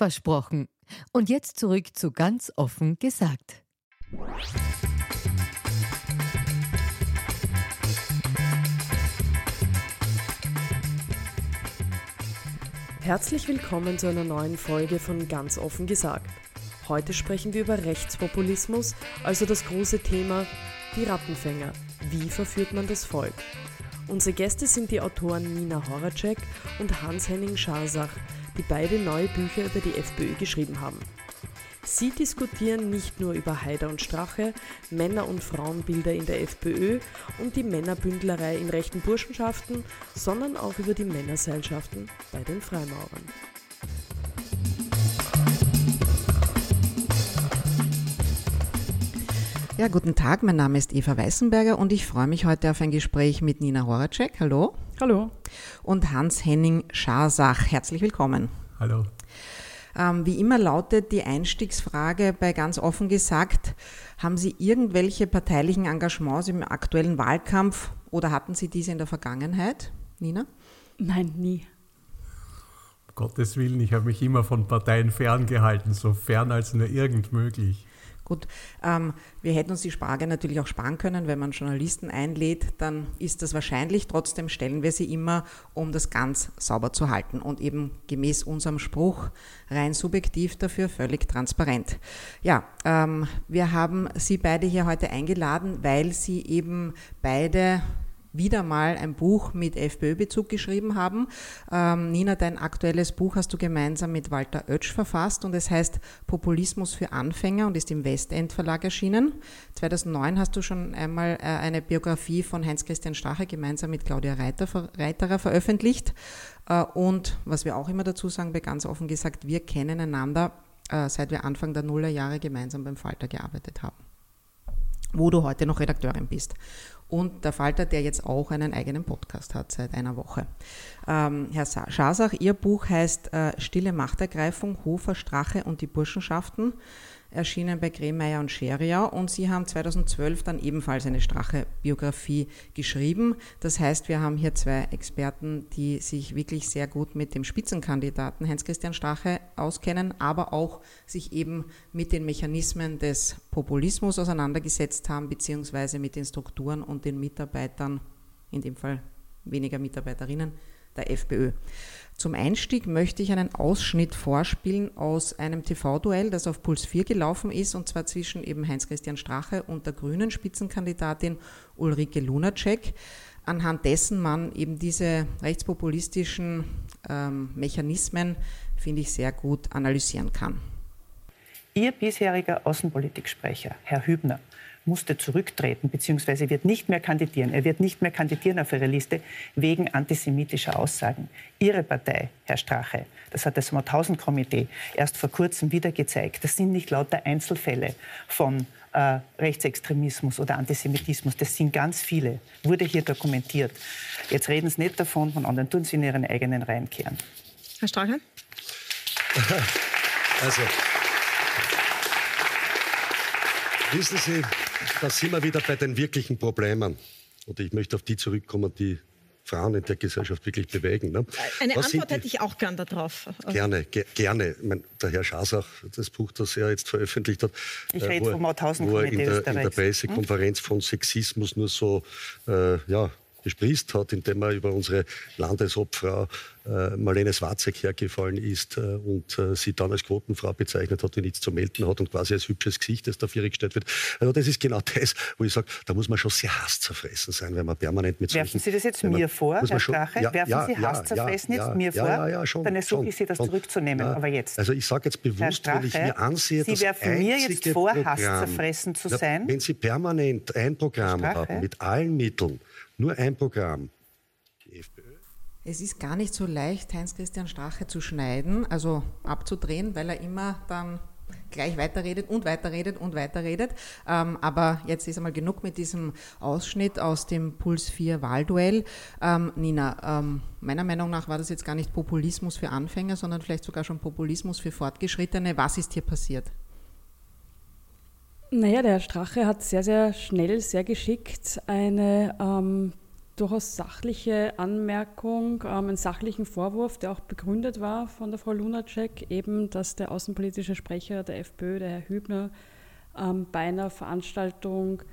Versprochen. Und jetzt zurück zu ganz offen gesagt. Herzlich willkommen zu einer neuen Folge von Ganz offen gesagt. Heute sprechen wir über Rechtspopulismus, also das große Thema die Rattenfänger. Wie verführt man das Volk? Unsere Gäste sind die Autoren Nina Horacek und Hans-Henning Scharsach, die beide neue Bücher über die FPÖ geschrieben haben. Sie diskutieren nicht nur über Haider und Strache, Männer- und Frauenbilder in der FPÖ und die Männerbündlerei in rechten Burschenschaften, sondern auch über die Männerseilschaften bei den Freimaurern. Ja, guten Tag, mein Name ist Eva Weißenberger und ich freue mich heute auf ein Gespräch mit Nina Horacek. Hallo. Hallo. Und Hans-Henning Scharsach. Herzlich willkommen. Hallo. Ähm, wie immer lautet die Einstiegsfrage bei ganz offen gesagt, haben Sie irgendwelche parteilichen Engagements im aktuellen Wahlkampf oder hatten Sie diese in der Vergangenheit? Nina? Nein, nie. Gottes Willen, ich habe mich immer von Parteien ferngehalten, so fern als nur irgend möglich. Gut, ähm, wir hätten uns die Frage natürlich auch sparen können, wenn man Journalisten einlädt, dann ist das wahrscheinlich. Trotzdem stellen wir sie immer, um das ganz sauber zu halten und eben gemäß unserem Spruch rein subjektiv dafür völlig transparent. Ja, ähm, wir haben Sie beide hier heute eingeladen, weil Sie eben beide wieder mal ein Buch mit FPÖ-Bezug geschrieben haben. Ähm, Nina, dein aktuelles Buch hast du gemeinsam mit Walter Oetsch verfasst und es heißt Populismus für Anfänger und ist im Westend Verlag erschienen. 2009 hast du schon einmal äh, eine Biografie von Heinz-Christian Strache gemeinsam mit Claudia Reiter, Reiterer veröffentlicht. Äh, und was wir auch immer dazu sagen, ganz offen gesagt, wir kennen einander, äh, seit wir Anfang der Nullerjahre gemeinsam beim Falter gearbeitet haben wo du heute noch Redakteurin bist und der Falter, der jetzt auch einen eigenen Podcast hat seit einer Woche. Ähm, Herr Schasach, Ihr Buch heißt äh, Stille Machtergreifung, Hofer, Strache und die Burschenschaften erschienen bei Gremeier und Scheriau und Sie haben 2012 dann ebenfalls eine Strache-Biografie geschrieben. Das heißt, wir haben hier zwei Experten, die sich wirklich sehr gut mit dem Spitzenkandidaten Heinz-Christian Strache auskennen, aber auch sich eben mit den Mechanismen des Populismus auseinandergesetzt haben, beziehungsweise mit den Strukturen und den Mitarbeitern, in dem Fall weniger Mitarbeiterinnen, der FPÖ. Zum Einstieg möchte ich einen Ausschnitt vorspielen aus einem TV-Duell, das auf Puls 4 gelaufen ist, und zwar zwischen eben Heinz-Christian Strache und der grünen Spitzenkandidatin Ulrike Lunacek, anhand dessen man eben diese rechtspopulistischen ähm, Mechanismen, finde ich, sehr gut analysieren kann. Ihr bisheriger Außenpolitiksprecher, Herr Hübner, musste zurücktreten bzw. wird nicht mehr kandidieren. Er wird nicht mehr kandidieren auf Ihrer Liste wegen antisemitischer Aussagen. Ihre Partei, Herr Strache, das hat das Mauthausen-Komitee erst vor kurzem wieder gezeigt, das sind nicht lauter Einzelfälle von äh, Rechtsextremismus oder Antisemitismus. Das sind ganz viele, wurde hier dokumentiert. Jetzt reden Sie nicht davon, von anderen tun Sie in Ihren eigenen Reihen kehren. Herr Strache? Also, wissen Sie, da sind wir wieder bei den wirklichen Problemen. Und ich möchte auf die zurückkommen, die Frauen in der Gesellschaft wirklich bewegen. Ne? Eine Was Antwort hätte ich auch gern darauf. Gerne, ge gerne. Meine, der Herr Schasach, das Buch, das er jetzt veröffentlicht hat, ich rede äh, wo, vom wo er in der, in der Pressekonferenz hm? von Sexismus nur so äh, ja, bespriest hat, indem er über unsere Landesobfrau äh, Marlene Swarzek hergefallen ist äh, und äh, sie dann als Quotenfrau bezeichnet hat, die nichts zu melden hat und quasi als hübsches Gesicht, das dafür gestellt wird. Also das ist genau das, wo ich sage, da muss man schon sehr hasszerfressen sein, wenn man permanent mit Werfen Sie das jetzt mir vor, Herr Strache? Ja, Werfen ja, Sie hasszerfressen ja, jetzt mir vor? Ja, ja, schon, Dann ersuche ich Sie, das zurückzunehmen. Aber jetzt. Also ich sage jetzt bewusst, Strache, wenn ich mir ansehe, Sie werfen mir jetzt vor, hasszerfressen zu sein. Wenn Sie permanent ein Programm haben, mit allen Mitteln, nur ein Programm, die FPÖ. Es ist gar nicht so leicht, Heinz-Christian Strache zu schneiden, also abzudrehen, weil er immer dann gleich weiterredet und weiterredet und weiterredet. Ähm, aber jetzt ist einmal genug mit diesem Ausschnitt aus dem Puls 4 Wahlduell. Ähm, Nina, ähm, meiner Meinung nach war das jetzt gar nicht Populismus für Anfänger, sondern vielleicht sogar schon Populismus für Fortgeschrittene. Was ist hier passiert? Naja, der Herr Strache hat sehr, sehr schnell, sehr geschickt eine ähm, durchaus sachliche Anmerkung, ähm, einen sachlichen Vorwurf, der auch begründet war von der Frau Lunacek, eben, dass der außenpolitische Sprecher der FPÖ, der Herr Hübner, ähm, bei einer Veranstaltung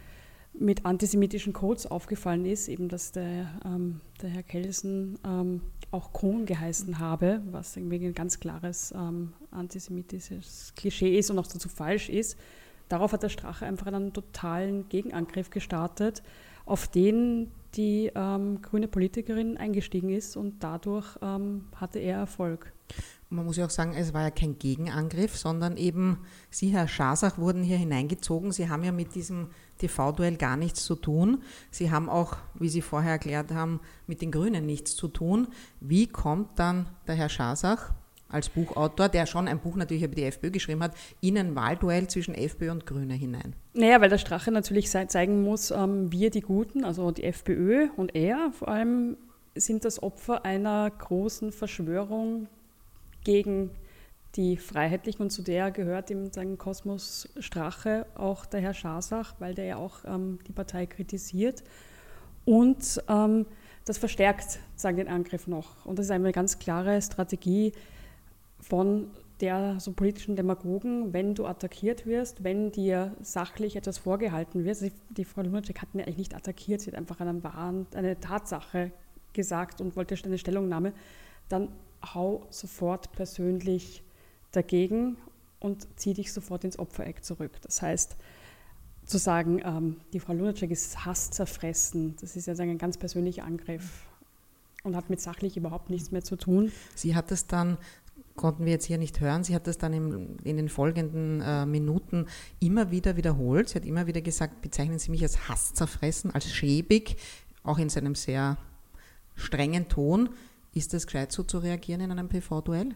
mit antisemitischen Codes aufgefallen ist, eben dass der, ähm, der Herr Kelsen ähm, auch Kohn geheißen habe, was irgendwie ein ganz klares ähm, antisemitisches Klischee ist und auch dazu falsch ist. Darauf hat der Strache einfach einen totalen Gegenangriff gestartet, auf den die ähm, grüne Politikerin eingestiegen ist und dadurch ähm, hatte er Erfolg. Man muss ja auch sagen, es war ja kein Gegenangriff, sondern eben Sie, Herr Schasach, wurden hier hineingezogen. Sie haben ja mit diesem TV-Duell gar nichts zu tun. Sie haben auch, wie Sie vorher erklärt haben, mit den Grünen nichts zu tun. Wie kommt dann der Herr Schasach als Buchautor, der schon ein Buch natürlich über die FPÖ geschrieben hat, in ein Wahlduell zwischen FPÖ und Grüne hinein? Naja, weil der Strache natürlich zeigen muss, ähm, wir die Guten, also die FPÖ und er vor allem, sind das Opfer einer großen Verschwörung gegen die Freiheitlichen und zu der gehört im Kosmos Strache auch der Herr Schasach, weil der ja auch ähm, die Partei kritisiert. Und ähm, das verstärkt sagen, den Angriff noch. Und das ist eine ganz klare Strategie, von der so politischen Demagogen, wenn du attackiert wirst, wenn dir sachlich etwas vorgehalten wird. Also die Frau Lunacek hat mir eigentlich nicht attackiert, sie hat einfach einen Wahren, eine Tatsache gesagt und wollte eine Stellungnahme, dann hau sofort persönlich dagegen und zieh dich sofort ins Opfereck zurück. Das heißt, zu sagen, ähm, die Frau Lunacek ist Hass zerfressen, das ist ja ein ganz persönlicher Angriff und hat mit sachlich überhaupt nichts mehr zu tun. Sie hat es dann konnten wir jetzt hier nicht hören. Sie hat das dann im, in den folgenden äh, Minuten immer wieder wiederholt. Sie hat immer wieder gesagt, bezeichnen Sie mich als Hasszerfressen, als schäbig, auch in seinem sehr strengen Ton. Ist das gescheit so zu reagieren in einem PV-Duell?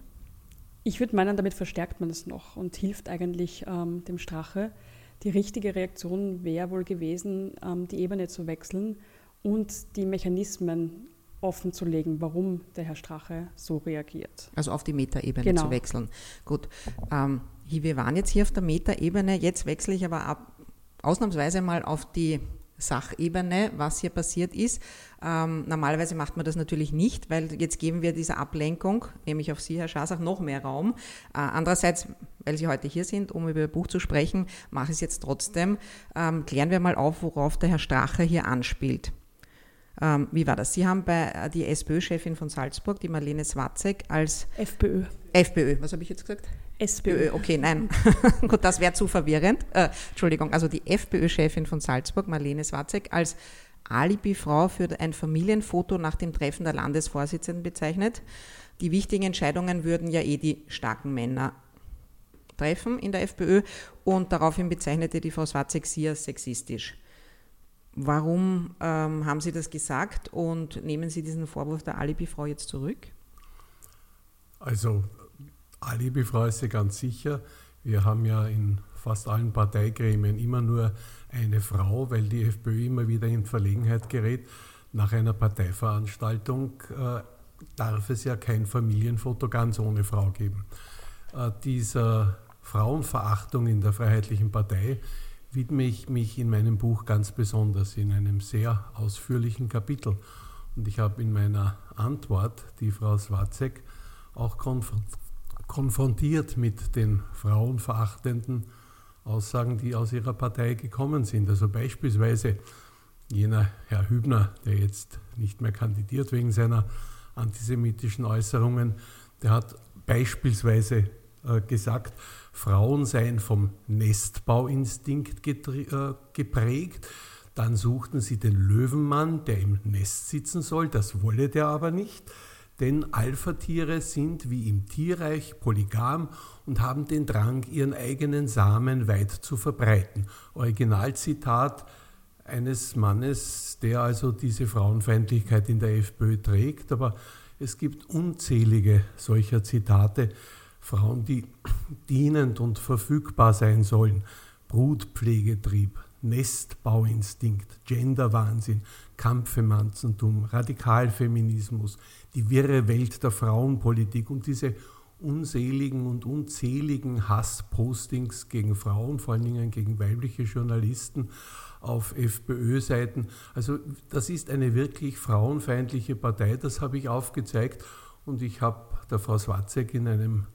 Ich würde meinen, damit verstärkt man es noch und hilft eigentlich ähm, dem Strache. Die richtige Reaktion wäre wohl gewesen, ähm, die Ebene zu wechseln und die Mechanismen offen zu legen, warum der Herr Strache so reagiert. Also auf die Metaebene genau. zu wechseln. Gut. Ähm, wir waren jetzt hier auf der Metaebene, jetzt wechsle ich aber ab, ausnahmsweise mal auf die Sachebene, was hier passiert ist. Ähm, normalerweise macht man das natürlich nicht, weil jetzt geben wir dieser Ablenkung, nämlich auf Sie, Herr Schasach, noch mehr Raum. Äh, andererseits, weil Sie heute hier sind, um über Ihr Buch zu sprechen, mache ich es jetzt trotzdem. Ähm, klären wir mal auf, worauf der Herr Strache hier anspielt. Ähm, wie war das? Sie haben bei äh, die SPÖ-Chefin von Salzburg, die Marlene Swatzek, als FPÖ. FPÖ, was habe ich jetzt gesagt? SPÖ. Okay, nein. Gut, das wäre zu verwirrend. Äh, Entschuldigung, also die FPÖ-Chefin von Salzburg, Marlene Swatzek, als Alibi-Frau für ein Familienfoto nach dem Treffen der Landesvorsitzenden bezeichnet. Die wichtigen Entscheidungen würden ja eh die starken Männer treffen in der FPÖ und daraufhin bezeichnete die Frau Swatzek sie als sexistisch. Warum ähm, haben Sie das gesagt und nehmen Sie diesen Vorwurf der Alibi-Frau jetzt zurück? Also, Alibi-Frau ist ja ganz sicher. Wir haben ja in fast allen Parteigremien immer nur eine Frau, weil die FPÖ immer wieder in Verlegenheit gerät. Nach einer Parteiveranstaltung äh, darf es ja kein Familienfoto ganz ohne Frau geben. Äh, dieser Frauenverachtung in der Freiheitlichen Partei widme ich mich in meinem Buch ganz besonders in einem sehr ausführlichen Kapitel. Und ich habe in meiner Antwort die Frau Swatzek auch konf konfrontiert mit den frauenverachtenden Aussagen, die aus ihrer Partei gekommen sind. Also beispielsweise jener Herr Hübner, der jetzt nicht mehr kandidiert wegen seiner antisemitischen Äußerungen, der hat beispielsweise gesagt, Frauen seien vom Nestbauinstinkt äh, geprägt. Dann suchten sie den Löwenmann, der im Nest sitzen soll, das wolle der aber nicht, denn Alpha-Tiere sind wie im Tierreich polygam und haben den Drang, ihren eigenen Samen weit zu verbreiten. Originalzitat eines Mannes, der also diese Frauenfeindlichkeit in der FPÖ trägt, aber es gibt unzählige solcher Zitate, Frauen, die dienend und verfügbar sein sollen, Brutpflegetrieb, Nestbauinstinkt, Genderwahnsinn, Kampfemanzentum, Radikalfeminismus, die wirre Welt der Frauenpolitik und diese unseligen und unzähligen Hasspostings gegen Frauen, vor allen Dingen gegen weibliche Journalisten auf FPÖ-Seiten. Also das ist eine wirklich frauenfeindliche Partei, das habe ich aufgezeigt und ich habe der Frau Swatzek in einem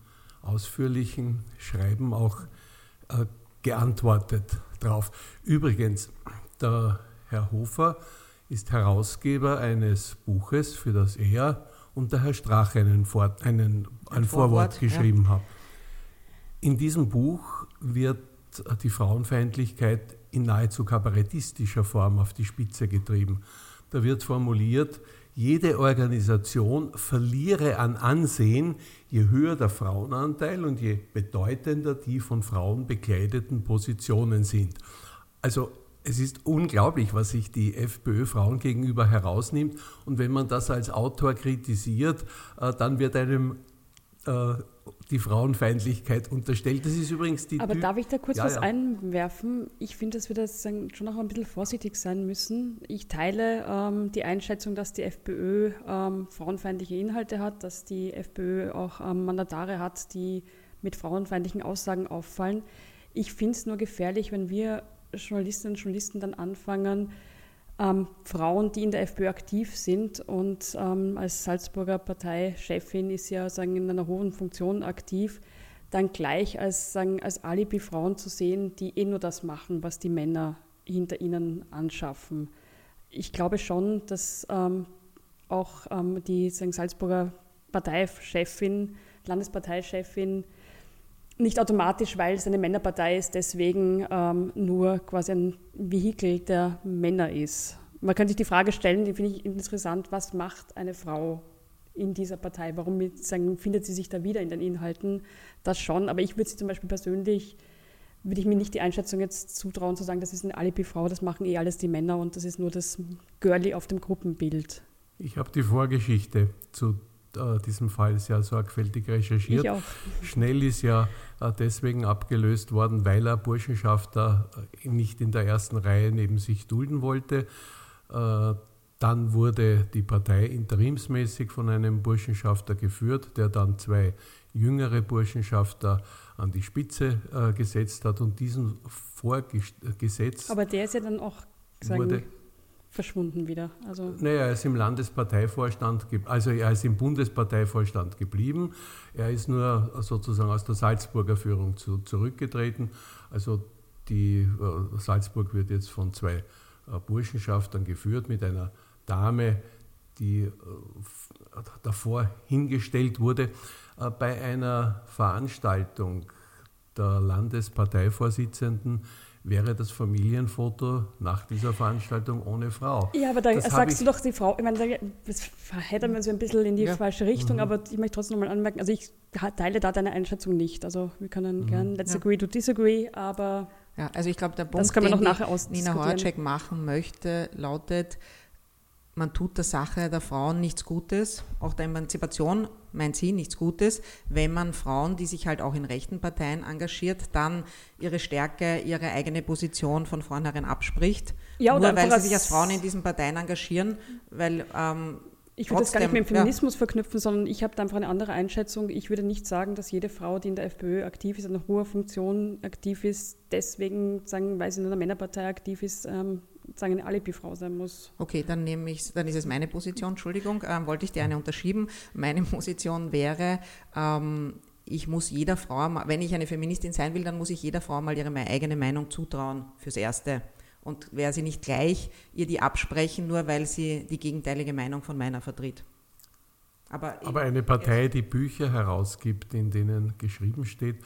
ausführlichen Schreiben auch äh, geantwortet drauf. Übrigens, der Herr Hofer ist Herausgeber eines Buches, für das er und der Herr Strache einen, Vor einen, ein, ein Vorwort, Vorwort, geschrieben ja. hat. In diesem Buch wird die Frauenfeindlichkeit in nahezu kabarettistischer Form auf die Spitze getrieben. Da wird formuliert, jede Organisation verliere an Ansehen, je höher der Frauenanteil und je bedeutender die von Frauen bekleideten Positionen sind. Also es ist unglaublich, was sich die FPÖ Frauen gegenüber herausnimmt. Und wenn man das als Autor kritisiert, äh, dann wird einem äh, die Frauenfeindlichkeit unterstellt. Das ist übrigens die. Aber Ty darf ich da kurz ja, was ja. einwerfen? Ich finde, dass wir das schon noch ein bisschen vorsichtig sein müssen. Ich teile ähm, die Einschätzung, dass die FPÖ ähm, frauenfeindliche Inhalte hat, dass die FPÖ auch ähm, Mandatare hat, die mit frauenfeindlichen Aussagen auffallen. Ich finde es nur gefährlich, wenn wir Journalistinnen und Journalisten dann anfangen, ähm, Frauen, die in der FPÖ aktiv sind und ähm, als Salzburger Parteichefin ist ja sagen, in einer hohen Funktion aktiv, dann gleich als, sagen, als Alibi-Frauen zu sehen, die eh nur das machen, was die Männer hinter ihnen anschaffen. Ich glaube schon, dass ähm, auch ähm, die sagen, Salzburger Parteichefin, Landesparteichefin, nicht automatisch, weil es eine Männerpartei ist, deswegen ähm, nur quasi ein Vehikel der Männer ist. Man könnte sich die Frage stellen, die finde ich interessant, was macht eine Frau in dieser Partei? Warum sagen, findet sie sich da wieder in den Inhalten? Das schon, aber ich würde sie zum Beispiel persönlich, würde ich mir nicht die Einschätzung jetzt zutrauen, zu sagen, das ist eine Alibi-Frau, das machen eh alles die Männer und das ist nur das Girlie auf dem Gruppenbild. Ich habe die Vorgeschichte zu äh, diesem Fall sehr sorgfältig recherchiert. Ich auch. Schnell ist ja äh, deswegen abgelöst worden, weil er Burschenschafter äh, nicht in der ersten Reihe neben sich dulden wollte. Äh, dann wurde die Partei interimsmäßig von einem Burschenschafter geführt, der dann zwei jüngere Burschenschafter an die Spitze äh, gesetzt hat und diesen vorgesetzt. Aber der ist ja dann auch sagen, wurde, verschwunden wieder. Also naja, er ist im Landesparteivorstand, also er ist im Bundesparteivorstand geblieben. Er ist nur sozusagen aus der Salzburger Führung zu, zurückgetreten. Also die äh, Salzburg wird jetzt von zwei äh, Burschenschaftern geführt mit einer Dame, die äh, davor hingestellt wurde. Äh, bei einer Veranstaltung der Landesparteivorsitzenden wäre das Familienfoto nach dieser Veranstaltung ohne Frau. Ja, aber da das sagst du doch die Frau, ich meine, das verheddern wir so ein bisschen in die ja. falsche Richtung, mhm. aber ich möchte trotzdem nochmal anmerken, also ich teile da deine Einschätzung nicht. Also wir können mhm. gern let's ja. agree to disagree, aber ja, also ich glaube, der Punkt, den Nina Horacek machen möchte, lautet, man tut der Sache der Frauen nichts Gutes, auch der Emanzipation meint sie nichts Gutes, wenn man Frauen, die sich halt auch in rechten Parteien engagiert, dann ihre Stärke, ihre eigene Position von vornherein abspricht, ja, nur weil sie sich als Frauen in diesen Parteien engagieren, weil ähm, ich würde das gar nicht mit dem Feminismus ja. verknüpfen, sondern ich habe da einfach eine andere Einschätzung. Ich würde nicht sagen, dass jede Frau, die in der FPÖ aktiv ist, in einer hohen Funktion aktiv ist, deswegen, sagen, weil sie in einer Männerpartei aktiv ist, ähm, sagen, eine Alibi-Frau sein muss. Okay, dann nehme ich, dann ist es meine Position, Entschuldigung, ähm, wollte ich dir eine unterschieben. Meine Position wäre, ähm, ich muss jeder Frau, wenn ich eine Feministin sein will, dann muss ich jeder Frau mal ihre eigene Meinung zutrauen, fürs Erste. und werde sie nicht gleich ihr die absprechen, nur weil sie die gegenteilige Meinung von meiner vertritt. Aber, Aber eine Partei, die Bücher herausgibt, in denen geschrieben steht,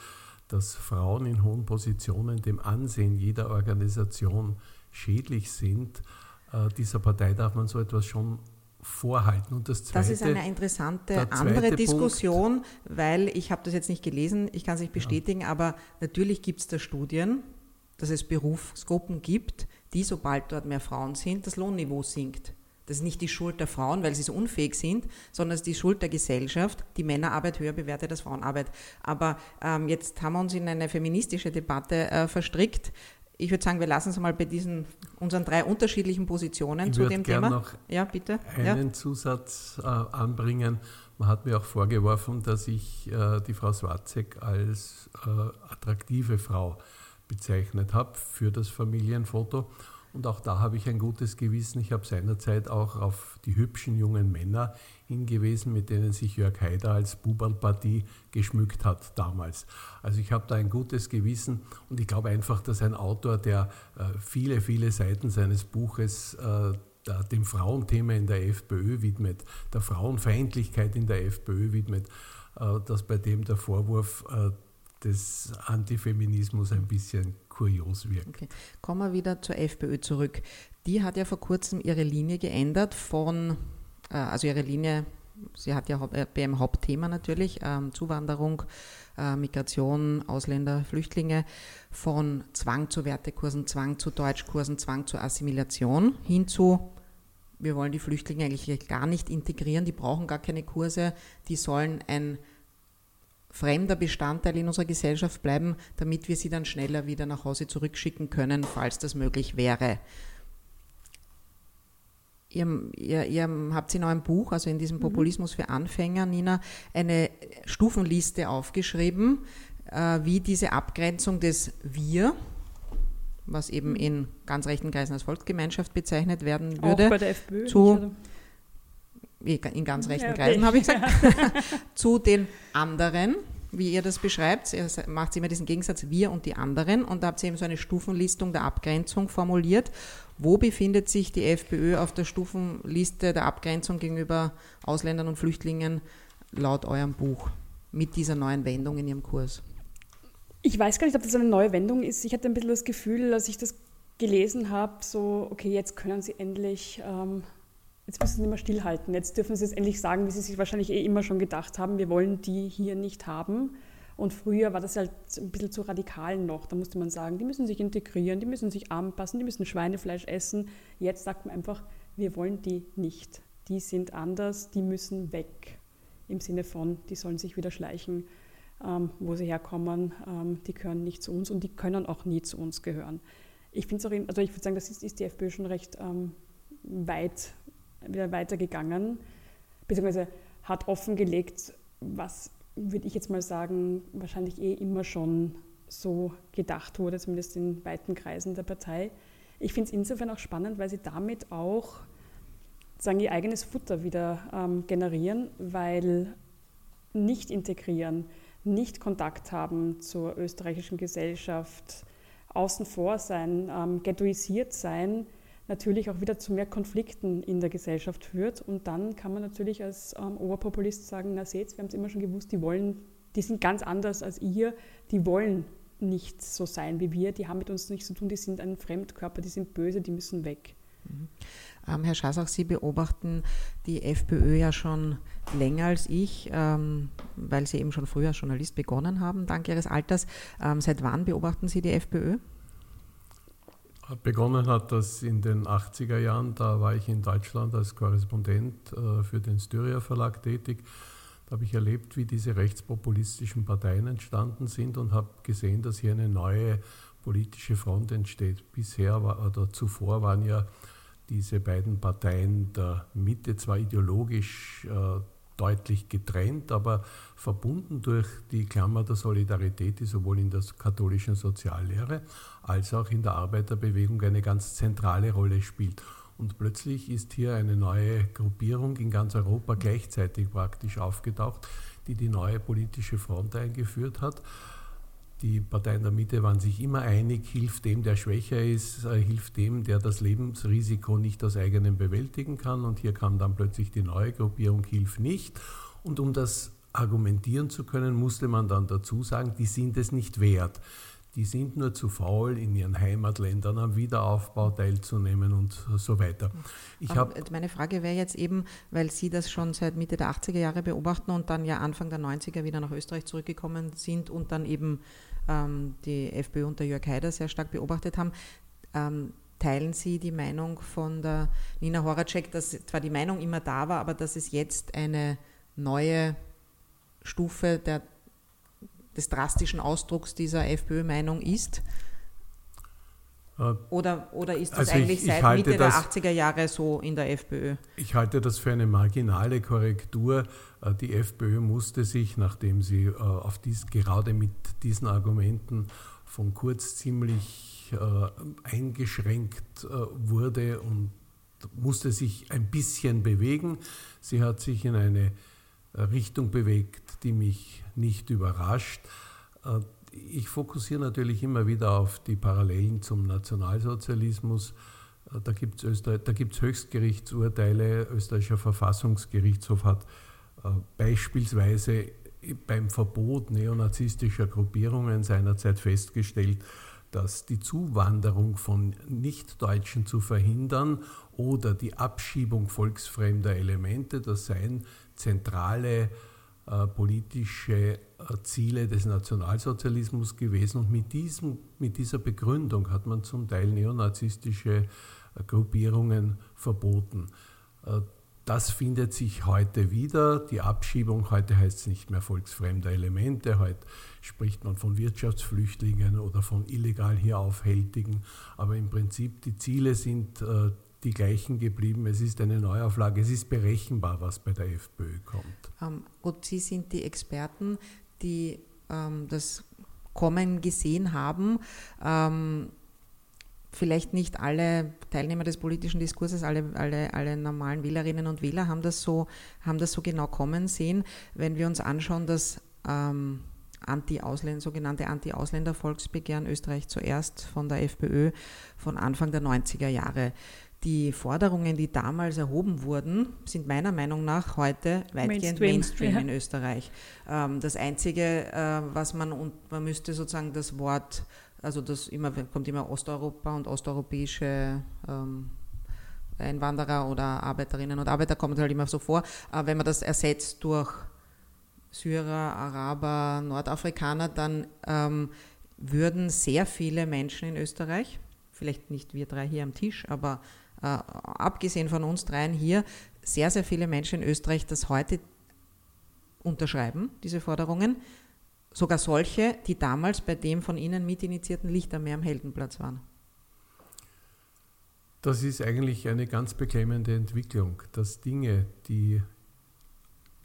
dass Frauen in hohen Positionen dem Ansehen jeder Organisation schädlich sind, äh, dieser Partei darf man so etwas schon vorhalten. Und das, zweite, das ist eine interessante andere Diskussion, Punkt, weil ich habe das jetzt nicht gelesen, ich kann es nicht bestätigen, ja. aber natürlich gibt es da Studien, dass es Berufsgruppen gibt, die, sobald dort mehr Frauen sind, das Lohnniveau sinkt. Das ist nicht die Schuld der Frauen, weil sie so unfähig sind, sondern es ist die Schuld der Gesellschaft, die Männerarbeit höher bewertet als Frauenarbeit. Aber ähm, jetzt haben wir uns in eine feministische Debatte äh, verstrickt ich würde sagen, wir lassen es mal bei diesen unseren drei unterschiedlichen Positionen ich zu dem Thema. Noch ja, bitte. Einen ja. Zusatz äh, anbringen. Man hat mir auch vorgeworfen, dass ich äh, die Frau Swarzek als äh, attraktive Frau bezeichnet habe für das Familienfoto. Und auch da habe ich ein gutes Gewissen. Ich habe seinerzeit auch auf die hübschen jungen Männer hingewiesen, mit denen sich Jörg Haider als Bubalpartie geschmückt hat damals. Also ich habe da ein gutes Gewissen und ich glaube einfach, dass ein Autor, der äh, viele, viele Seiten seines Buches äh, dem Frauenthema in der FPÖ widmet, der Frauenfeindlichkeit in der FPÖ widmet, äh, dass bei dem der Vorwurf des Antifeminismus ein bisschen kurios wirkt. Okay. Kommen wir wieder zur FPÖ zurück. Die hat ja vor kurzem ihre Linie geändert von, also ihre Linie, sie hat ja äh, einem Hauptthema natürlich, ähm, Zuwanderung, äh, Migration, Ausländer, Flüchtlinge, von Zwang zu Wertekursen, Zwang zu Deutschkursen, Zwang zur Assimilation hin zu wir wollen die Flüchtlinge eigentlich gar nicht integrieren, die brauchen gar keine Kurse, die sollen ein fremder Bestandteil in unserer Gesellschaft bleiben, damit wir sie dann schneller wieder nach Hause zurückschicken können, falls das möglich wäre. Ihr, ihr, ihr habt in eurem Buch, also in diesem mhm. Populismus für Anfänger, Nina, eine Stufenliste aufgeschrieben, äh, wie diese Abgrenzung des Wir, was eben mhm. in ganz rechten Kreisen als Volksgemeinschaft bezeichnet werden würde, Auch bei der FPÖ, zu, in ganz rechten ja, okay. Kreisen habe ich gesagt, zu den anderen, wie ihr das beschreibt. Ihr macht immer diesen Gegensatz wir und die anderen und da habt ihr eben so eine Stufenlistung der Abgrenzung formuliert. Wo befindet sich die FPÖ auf der Stufenliste der Abgrenzung gegenüber Ausländern und Flüchtlingen laut eurem Buch mit dieser neuen Wendung in ihrem Kurs? Ich weiß gar nicht, ob das eine neue Wendung ist. Ich hatte ein bisschen das Gefühl, als ich das gelesen habe, so, okay, jetzt können sie endlich ähm, jetzt müssen sie nicht mehr stillhalten. Jetzt dürfen sie es endlich sagen, wie sie sich wahrscheinlich eh immer schon gedacht haben, wir wollen die hier nicht haben. Und früher war das halt ein bisschen zu radikal noch. Da musste man sagen, die müssen sich integrieren, die müssen sich anpassen, die müssen Schweinefleisch essen. Jetzt sagt man einfach, wir wollen die nicht. Die sind anders, die müssen weg. Im Sinne von, die sollen sich wieder schleichen, ähm, wo sie herkommen. Ähm, die gehören nicht zu uns und die können auch nie zu uns gehören. Ich finde auch, also ich würde sagen, das ist, ist die FPÖ schon recht ähm, weit wieder weitergegangen, beziehungsweise hat offengelegt, was, würde ich jetzt mal sagen, wahrscheinlich eh immer schon so gedacht wurde, zumindest in weiten Kreisen der Partei. Ich finde es insofern auch spannend, weil sie damit auch sagen, ihr eigenes Futter wieder ähm, generieren, weil nicht integrieren, nicht Kontakt haben zur österreichischen Gesellschaft, außen vor sein, ähm, ghettoisiert sein, natürlich auch wieder zu mehr Konflikten in der Gesellschaft führt. Und dann kann man natürlich als ähm, Oberpopulist sagen, na seht, wir haben es immer schon gewusst, die wollen, die sind ganz anders als ihr, die wollen nicht so sein wie wir, die haben mit uns nichts zu tun, die sind ein Fremdkörper, die sind böse, die müssen weg. Mhm. Ähm, Herr Schassach, Sie beobachten die FPÖ ja schon länger als ich, ähm, weil Sie eben schon früher Journalist begonnen haben, dank Ihres Alters. Ähm, seit wann beobachten Sie die FPÖ? Begonnen hat das in den 80er Jahren, da war ich in Deutschland als Korrespondent äh, für den Styria Verlag tätig. Da habe ich erlebt, wie diese rechtspopulistischen Parteien entstanden sind und habe gesehen, dass hier eine neue politische Front entsteht. Bisher war, oder zuvor waren ja diese beiden Parteien der Mitte zwar ideologisch äh, deutlich getrennt, aber verbunden durch die Klammer der Solidarität, die sowohl in der katholischen Soziallehre als auch in der Arbeiterbewegung eine ganz zentrale Rolle spielt. Und plötzlich ist hier eine neue Gruppierung in ganz Europa gleichzeitig praktisch aufgetaucht, die die neue politische Front eingeführt hat. die Parteien der Mitte waren sich immer einig, hilft dem, der schwächer ist, äh, hilft dem, der das Lebensrisiko nicht aus eigenem bewältigen kann. Und hier kam dann plötzlich die neue Gruppierung, hilf nicht. Und um das argumentieren zu können, musste man dann dazu sagen, die sind es nicht wert. Die sind nur zu faul, in ihren Heimatländern am Wiederaufbau teilzunehmen und so weiter. Meine Frage wäre jetzt eben, weil Sie das schon seit Mitte der 80er Jahre beobachten und dann ja Anfang der 90er wieder nach Österreich zurückgekommen sind und dann eben ähm, die FPÖ unter Jörg Haider sehr stark beobachtet haben. Ähm, teilen Sie die Meinung von der Nina Horacek, dass zwar die Meinung immer da war, aber dass es jetzt eine neue Stufe der, des drastischen Ausdrucks dieser FPÖ-Meinung ist? Äh, oder, oder ist das also eigentlich ich, ich seit Mitte der 80er Jahre so in der FPÖ? Ich halte das für eine marginale Korrektur. Äh, die FPÖ musste sich, nachdem sie äh, auf dies, gerade mit diesen Argumenten von Kurz ziemlich eingeschränkt wurde und musste sich ein bisschen bewegen. Sie hat sich in eine Richtung bewegt, die mich nicht überrascht ich fokussiere natürlich immer wieder auf die Parallelen zum Nationalsozialismus. Äh, da gibt es Höchstgerichtsurteile. Österreichischer Verfassungsgerichtshof hat äh, beispielsweise beim Verbot neonazistischer Gruppierungen seinerzeit festgestellt, dass die Zuwanderung von Nichtdeutschen zu verhindern oder die Abschiebung volksfremder Elemente, das seien zentrale äh, politische äh, Ziele des Nationalsozialismus gewesen. Und mit, diesem, mit dieser Begründung hat man zum Teil neonazistische äh, Gruppierungen verboten. Das findet sich heute wieder. Die Abschiebung, heute heißt es nicht mehr volksfremde Elemente, heute spricht man von Wirtschaftsflüchtlingen oder von illegal hier Aufhältigen. Aber im Prinzip die Ziele sind die gleichen geblieben. Es ist eine Neuauflage. Es ist berechenbar, was bei der FPÖ kommt. Ähm, und Sie sind die Experten, die ähm, das Kommen gesehen haben. Ähm, vielleicht nicht alle Teilnehmer des politischen Diskurses, alle, alle, alle normalen Wählerinnen und Wähler haben das so, haben das so genau kommen sehen. Wenn wir uns anschauen, dass ähm, Anti-Ausländer, sogenannte Anti-Ausländer-Volksbegehren Österreich zuerst von der FPÖ von Anfang der 90er Jahre die Forderungen, die damals erhoben wurden, sind meiner Meinung nach heute weitgehend Mainstream, Mainstream ja. in Österreich. Ähm, das Einzige, äh, was man, und man müsste sozusagen das Wort, also das immer, kommt immer Osteuropa und osteuropäische ähm, Einwanderer oder Arbeiterinnen und Arbeiter kommt halt immer so vor. Wenn man das ersetzt durch Syrer, Araber, Nordafrikaner, dann ähm, würden sehr viele Menschen in Österreich, vielleicht nicht wir drei hier am Tisch, aber abgesehen von uns dreien hier, sehr, sehr viele Menschen in Österreich das heute unterschreiben, diese Forderungen. Sogar solche, die damals bei dem von Ihnen mitinitiierten Lichtermeer am Heldenplatz waren. Das ist eigentlich eine ganz beklemmende Entwicklung, dass Dinge, die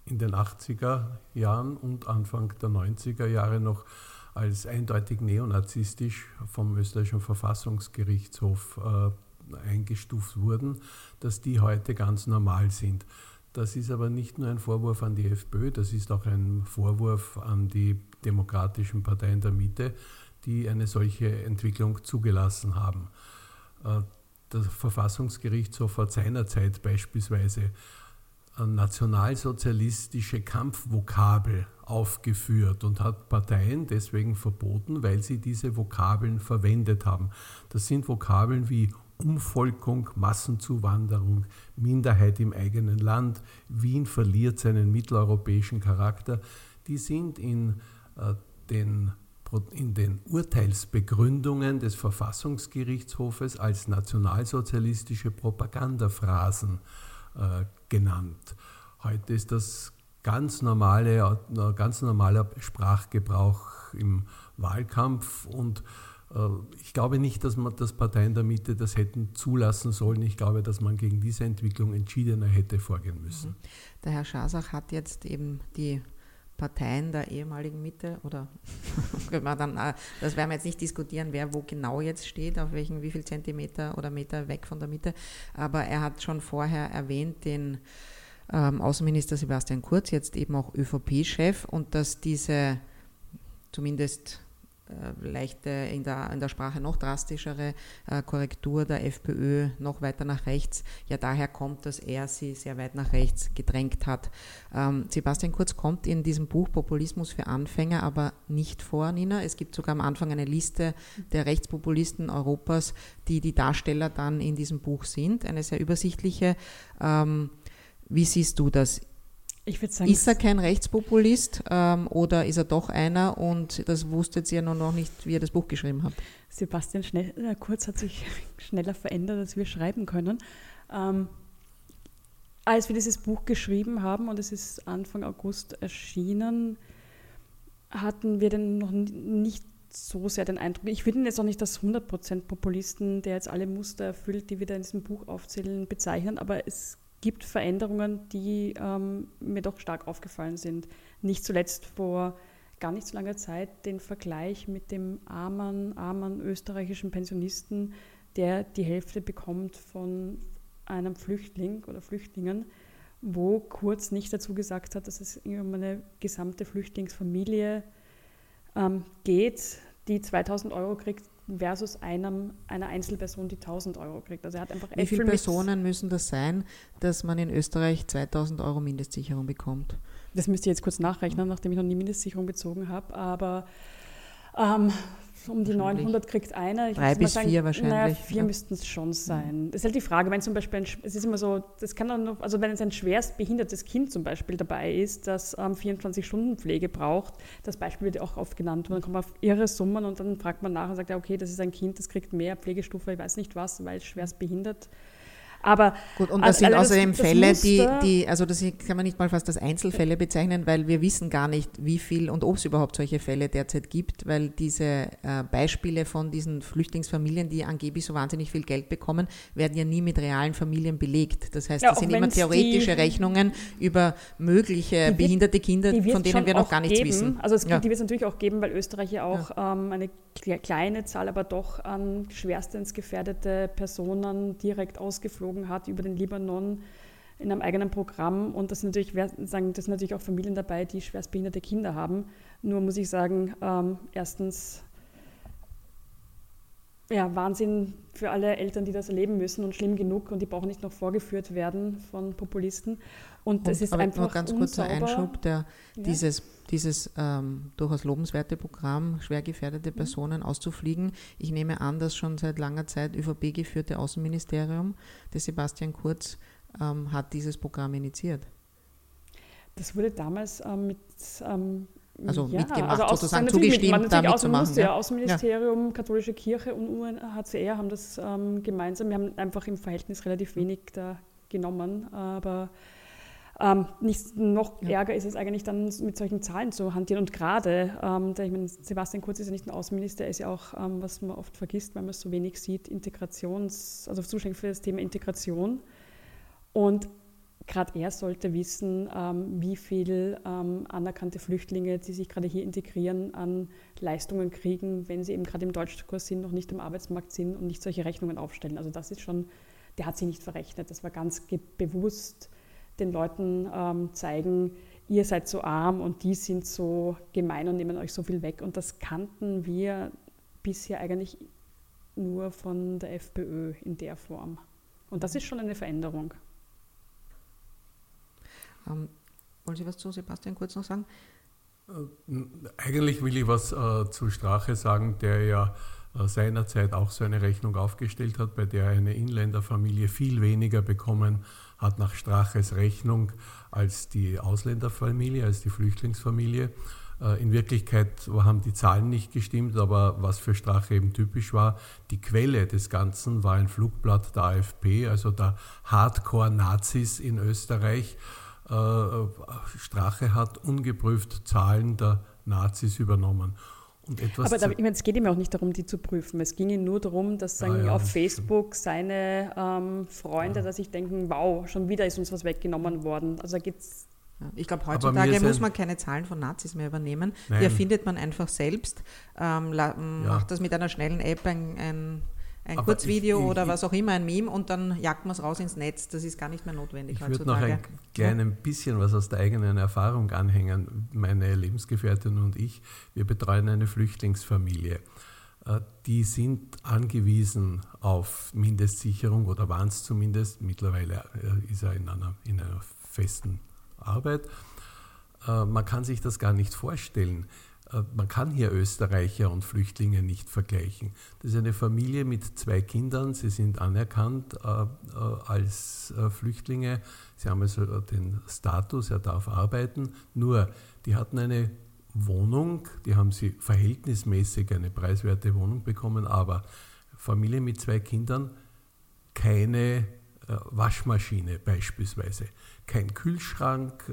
in den 80er Jahren und Anfang der 90er Jahre noch als eindeutig neonazistisch vom österreichischen Verfassungsgerichtshof äh, eingestuft wurden, dass die heute ganz normal sind. Das ist aber nicht nur ein Vorwurf an die FPÖ, das ist auch ein Vorwurf an die demokratischen Parteien der Mitte, die eine solche Entwicklung zugelassen haben. Äh, der Verfassungsgerichtshof hat seinerzeit beispielsweise nationalsozialistische Kampfvokabel aufgeführt und hat Parteien deswegen verboten, weil sie diese Vokabeln verwendet haben. Das sind Vokabeln wie Umvolkung, Massenzuwanderung, Minderheit im eigenen Land, Wien verliert seinen mitteleuropäischen Charakter, die sind in, äh, den, in den Urteilsbegründungen des Verfassungsgerichtshofes als nationalsozialistische Propagandaphrasen äh, genannt. Heute ist das ganz, normale, äh, ganz normaler Sprachgebrauch im Wahlkampf und ich glaube nicht, dass man das Parteien der Mitte das hätten zulassen sollen. Ich glaube, dass man gegen diese Entwicklung entschiedener hätte vorgehen müssen. Mhm. Der Herr Schasach hat jetzt eben die Parteien der ehemaligen Mitte oder äh, das werden wir jetzt nicht diskutieren, wer wo genau jetzt steht, auf welchen wie viel Zentimeter oder Meter weg von der Mitte, aber er hat schon vorher erwähnt den ähm, Außenminister Sebastian Kurz, jetzt eben auch ÖVP-Chef und dass diese zumindest äh, leichte, in der, in der Sprache noch drastischere äh, Korrektur der FPÖ noch weiter nach rechts. Ja, daher kommt, dass er sie sehr weit nach rechts gedrängt hat. Ähm, Sebastian Kurz kommt in diesem Buch Populismus für Anfänger aber nicht vor, Nina. Es gibt sogar am Anfang eine Liste der Rechtspopulisten Europas, die die Darsteller dann in diesem Buch sind. Eine sehr übersichtliche. Ähm, wie siehst du das? Ich würde sagen, ist er kein Rechtspopulist ähm, oder ist er doch einer und das wusstet ihr noch nicht, wie ihr das Buch geschrieben habt? Sebastian Schnell, äh, Kurz hat sich schneller verändert, als wir schreiben können. Ähm, als wir dieses Buch geschrieben haben und es ist Anfang August erschienen, hatten wir denn noch nicht so sehr den Eindruck, ich würde ihn jetzt auch nicht als 100% Populisten, der jetzt alle Muster erfüllt, die wir da in diesem Buch aufzählen, bezeichnen, aber es gibt Veränderungen, die ähm, mir doch stark aufgefallen sind. Nicht zuletzt vor gar nicht so langer Zeit den Vergleich mit dem armen, armen österreichischen Pensionisten, der die Hälfte bekommt von einem Flüchtling oder Flüchtlingen, wo Kurz nicht dazu gesagt hat, dass es um eine gesamte Flüchtlingsfamilie ähm, geht, die 2000 Euro kriegt, versus einem, einer Einzelperson, die 1000 Euro kriegt. Also er hat einfach Wie viele Personen müssen das sein, dass man in Österreich 2000 Euro Mindestsicherung bekommt? Das müsste ich jetzt kurz nachrechnen, nachdem ich noch nie Mindestsicherung bezogen habe. Aber ähm, um die 900 kriegt einer. Ich Drei bis sagen, vier wahrscheinlich. Naja, vier ja. müssten es schon sein. Das ist halt die Frage, wenn zum Beispiel, ein, es ist immer so, das kann dann noch, also wenn es ein schwerst behindertes Kind zum Beispiel dabei ist, das ähm, 24-Stunden-Pflege braucht, das Beispiel wird ja auch oft genannt, und dann kommt man auf irre Summen und dann fragt man nach und sagt, ja, okay, das ist ein Kind, das kriegt mehr Pflegestufe, ich weiß nicht was, weil es schwerst behindert ist aber Gut, und das sind außerdem das, Fälle, das die, die, also das kann man nicht mal fast als Einzelfälle bezeichnen, weil wir wissen gar nicht, wie viel und ob es überhaupt solche Fälle derzeit gibt, weil diese äh, Beispiele von diesen Flüchtlingsfamilien, die angeblich so wahnsinnig viel Geld bekommen, werden ja nie mit realen Familien belegt. Das heißt, ja, das sind immer theoretische die, Rechnungen über mögliche behinderte Kinder, von denen wir noch gar nichts geben. wissen. Also es, ja. die wird es natürlich auch geben, weil Österreich ja auch ja. Ähm, eine kleine Zahl, aber doch an schwerstens gefährdete Personen direkt ausgeflogen geflogen hat über den Libanon in einem eigenen Programm. Und das sind natürlich, sagen, das sind natürlich auch Familien dabei, die schwerstbehinderte Kinder haben. Nur muss ich sagen, ähm, erstens, ja, Wahnsinn für alle Eltern, die das erleben müssen und schlimm genug und die brauchen nicht noch vorgeführt werden von Populisten. Und es ist aber einfach nur ganz kurzer Einschub, der, ja. dieses, dieses ähm, durchaus lobenswerte Programm, schwer gefährdete mhm. Personen mhm. auszufliegen. Ich nehme an, dass schon seit langer Zeit ÖVP geführte Außenministerium des Sebastian Kurz ähm, hat dieses Programm initiiert. Das wurde damals ähm, mit ähm, also ja, mitgemacht, also sozusagen zugestimmt, mit, damit zu machen. Ja. Außenministerium, ja. Katholische Kirche und UNHCR haben das ähm, gemeinsam. Wir haben einfach im Verhältnis relativ wenig da genommen, aber ähm, nicht, noch ja. ärger ist es eigentlich dann, mit solchen Zahlen zu hantieren. Und gerade, ähm, der, ich meine, Sebastian Kurz ist ja nicht ein Außenminister, er ist ja auch, ähm, was man oft vergisst, weil man es so wenig sieht, Integrations-, also zuständig für das Thema Integration. Und gerade er sollte wissen, ähm, wie viel ähm, anerkannte Flüchtlinge, die sich gerade hier integrieren, an Leistungen kriegen, wenn sie eben gerade im Deutschkurs sind, noch nicht im Arbeitsmarkt sind und nicht solche Rechnungen aufstellen. Also das ist schon, der hat sie nicht verrechnet. Das war ganz bewusst den Leuten ähm, zeigen, ihr seid so arm und die sind so gemein und nehmen euch so viel weg. Und das kannten wir bisher eigentlich nur von der FPÖ in der Form. Und das ist schon eine Veränderung. Ähm, wollen Sie was zu Sebastian kurz noch sagen? Äh, eigentlich will ich was äh, zu Strache sagen, der ja äh, seinerzeit auch so eine Rechnung aufgestellt hat, bei der eine Inländerfamilie viel weniger bekommen hat nach Straches Rechnung als die Ausländerfamilie, als die Flüchtlingsfamilie. Äh, in Wirklichkeit haben die Zahlen nicht gestimmt, aber was für Strache eben typisch war, die Quelle des Ganzen war ein Flugblatt der AfP, also der Hardcore-Nazis in Österreich. Äh, Strache hat ungeprüft Zahlen der Nazis übernommen. Aber da, ich meine, es geht ihm auch nicht darum, die zu prüfen. Es ging ihm nur darum, dass sagen, ah, ja, auf Facebook seine ähm, Freunde, ja. dass ich denken, wow, schon wieder ist uns was weggenommen worden. Also da geht's ich glaube, heutzutage muss man keine Zahlen von Nazis mehr übernehmen. Nein. Die erfindet man einfach selbst, ähm, macht das mit einer schnellen App ein, ein ein Aber Kurzvideo ich, ich, oder was auch immer, ein Meme und dann jagt man es raus ins Netz. Das ist gar nicht mehr notwendig ich würde noch ein kleines bisschen was aus der eigenen Erfahrung anhängen. Meine Lebensgefährtin und ich, wir betreuen eine Flüchtlingsfamilie. Äh, die sind angewiesen auf Mindestsicherung oder waren es zumindest. Mittlerweile äh, ist er in einer, in einer festen Arbeit. Äh, man kann sich das gar nicht vorstellen. Man kann hier Österreicher und Flüchtlinge nicht vergleichen. Das ist eine Familie mit zwei Kindern. Sie sind anerkannt als Flüchtlinge. Sie haben also den Status, er darf arbeiten. Nur, die hatten eine Wohnung, die haben sie verhältnismäßig eine preiswerte Wohnung bekommen, aber Familie mit zwei Kindern, keine äh, Waschmaschine beispielsweise, kein Kühlschrank.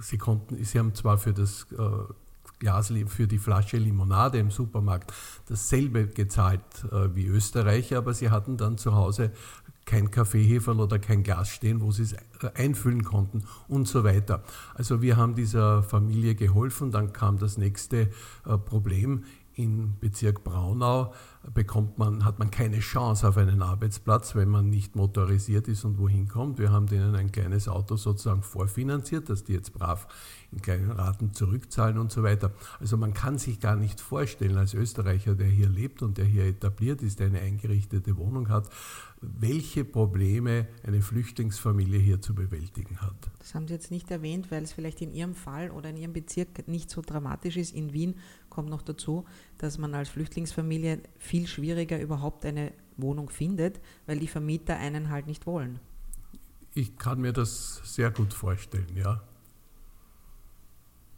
Äh, sie, konnten, sie haben zwar für das äh, Glas, für die Flasche Limonade im Supermarkt dasselbe gezahlt äh, wie Österreicher, aber sie hatten dann zu Hause kein Kaffeeheferl oder kein Glas stehen, wo sie es einfüllen konnten und so weiter. Also wir haben dieser Familie geholfen. Dann kam das nächste äh, Problem. Im Bezirk Braunau bekommt man, hat man keine Chance auf einen Arbeitsplatz, wenn man nicht motorisiert ist und wohin kommt. Wir haben denen ein kleines Auto sozusagen vorfinanziert, dass die jetzt brav in kleinen Raten zurückzahlen und so weiter. Also man kann sich gar nicht vorstellen, als Österreicher, der hier lebt und der hier etabliert ist, eine eingerichtete Wohnung hat, welche Probleme eine Flüchtlingsfamilie hier zu bewältigen hat. Das haben Sie jetzt nicht erwähnt, weil es vielleicht in Ihrem Fall oder in Ihrem Bezirk nicht so dramatisch ist. In Wien kommt noch dazu, dass man als Flüchtlingsfamilie viel schwieriger überhaupt eine Wohnung findet, weil die Vermieter einen halt nicht wollen. Ich kann mir das sehr gut vorstellen, ja.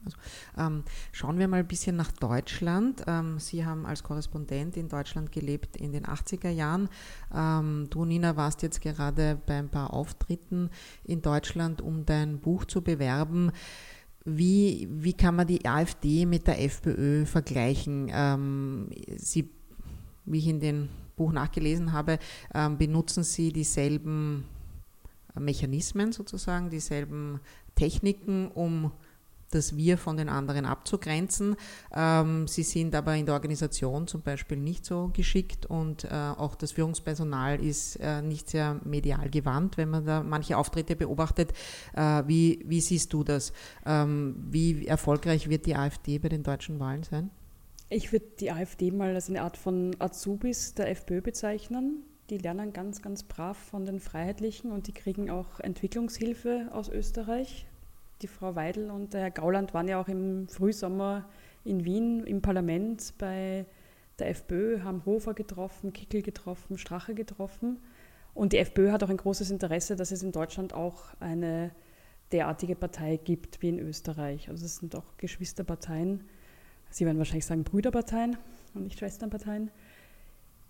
Also, ähm, schauen wir mal ein bisschen nach Deutschland. Ähm, Sie haben als Korrespondent in Deutschland gelebt in den 80er Jahren. Ähm, du, Nina, warst jetzt gerade bei ein paar Auftritten in Deutschland, um dein Buch zu bewerben. Wie, wie kann man die AfD mit der FPÖ vergleichen? Ähm, sie, wie ich in dem Buch nachgelesen habe, ähm, benutzen sie dieselben Mechanismen sozusagen, dieselben Techniken, um das Wir von den anderen abzugrenzen. Ähm, sie sind aber in der Organisation zum Beispiel nicht so geschickt und äh, auch das Führungspersonal ist äh, nicht sehr medial gewandt, wenn man da manche Auftritte beobachtet. Äh, wie, wie siehst du das? Ähm, wie erfolgreich wird die AfD bei den deutschen Wahlen sein? Ich würde die AfD mal als eine Art von Azubis der FPÖ bezeichnen. Die lernen ganz, ganz brav von den Freiheitlichen und die kriegen auch Entwicklungshilfe aus Österreich die Frau Weidel und der Herr Gauland waren ja auch im Frühsommer in Wien im Parlament bei der FPÖ, haben Hofer getroffen, Kickel getroffen, Strache getroffen. Und die FPÖ hat auch ein großes Interesse, dass es in Deutschland auch eine derartige Partei gibt wie in Österreich. Also es sind auch Geschwisterparteien. Sie werden wahrscheinlich sagen Brüderparteien und nicht Schwesternparteien.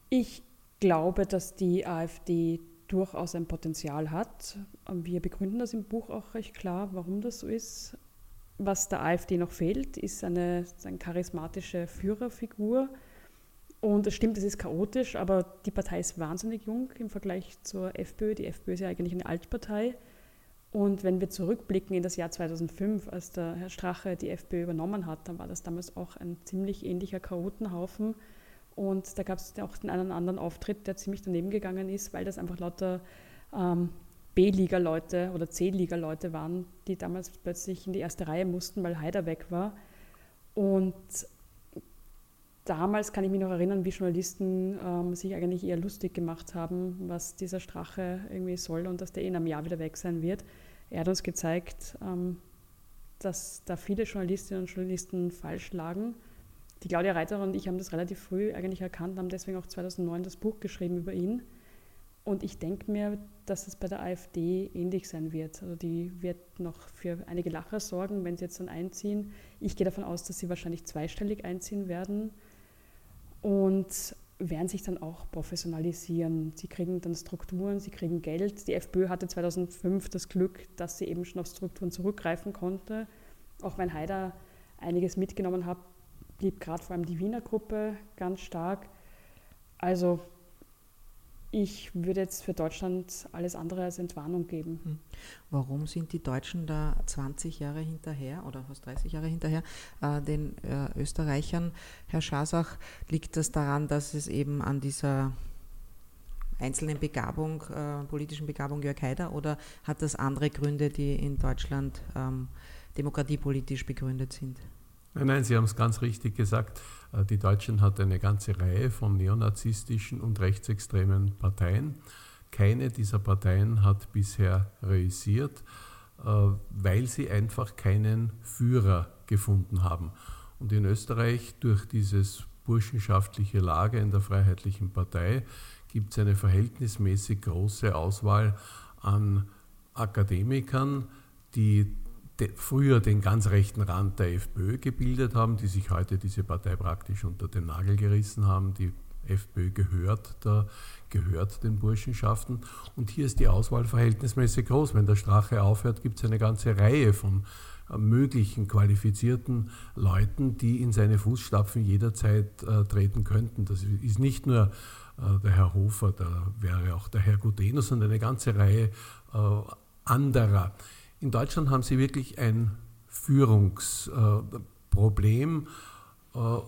Ich glaube, dass die AfD durchaus ein Potenzial hat. Wir begründen das im Buch auch recht klar, warum das so ist. Was der AfD noch fehlt, ist eine, eine charismatische Führerfigur. Und es stimmt, es ist chaotisch, aber die Partei ist wahnsinnig jung im Vergleich zur FPÖ. Die FPÖ ist ja eigentlich eine Altpartei. Und wenn wir zurückblicken in das Jahr 2005, als der Herr Strache die FPÖ übernommen hat, dann war das damals auch ein ziemlich ähnlicher Chaotenhaufen und da gab es auch den einen anderen Auftritt, der ziemlich daneben gegangen ist, weil das einfach lauter ähm, B-Liga-Leute oder C-Liga-Leute waren, die damals plötzlich in die erste Reihe mussten, weil Haider weg war. Und damals kann ich mich noch erinnern, wie Journalisten ähm, sich eigentlich eher lustig gemacht haben, was dieser Strache irgendwie soll und dass der in einem Jahr wieder weg sein wird. Er hat uns gezeigt, ähm, dass da viele Journalistinnen und Journalisten falsch lagen die Claudia Reiter und ich haben das relativ früh eigentlich erkannt, haben deswegen auch 2009 das Buch geschrieben über ihn. Und ich denke mir, dass es bei der AfD ähnlich sein wird. Also die wird noch für einige Lacher sorgen, wenn sie jetzt dann einziehen. Ich gehe davon aus, dass sie wahrscheinlich zweistellig einziehen werden und werden sich dann auch professionalisieren. Sie kriegen dann Strukturen, sie kriegen Geld. Die FPÖ hatte 2005 das Glück, dass sie eben schon auf Strukturen zurückgreifen konnte. Auch wenn Haider einiges mitgenommen hat, blieb gerade vor allem die Wiener Gruppe ganz stark. Also ich würde jetzt für Deutschland alles andere als Entwarnung geben. Hm. Warum sind die Deutschen da 20 Jahre hinterher oder fast 30 Jahre hinterher äh, den äh, Österreichern? Herr Schasach, liegt das daran, dass es eben an dieser einzelnen Begabung, äh, politischen Begabung Jörg Haider oder hat das andere Gründe, die in Deutschland ähm, demokratiepolitisch begründet sind? Nein, nein, Sie haben es ganz richtig gesagt. Äh, die Deutschen hat eine ganze Reihe von neonazistischen und rechtsextremen Parteien. Keine dieser Parteien hat bisher reüssiert, äh, weil sie einfach keinen Führer gefunden haben. Und in Österreich durch dieses burschenschaftliche Lager in der Freiheitlichen Partei gibt es eine verhältnismäßig große Auswahl an Akademikern, die früher den ganz rechten Rand der FPÖ gebildet haben, die sich heute diese Partei praktisch unter den Nagel gerissen haben. Die FPÖ gehört, da, gehört den Burschenschaften. Und hier ist die Auswahl verhältnismäßig groß. Wenn der Strache aufhört, gibt es eine ganze Reihe von äh, möglichen qualifizierten Leuten, die in seine Fußstapfen jederzeit äh, treten könnten. Das ist nicht nur äh, der Herr Hofer, da wäre auch der Herr Gudenus und eine ganze Reihe äh, anderer. In Deutschland haben sie wirklich ein Führungsproblem. Äh,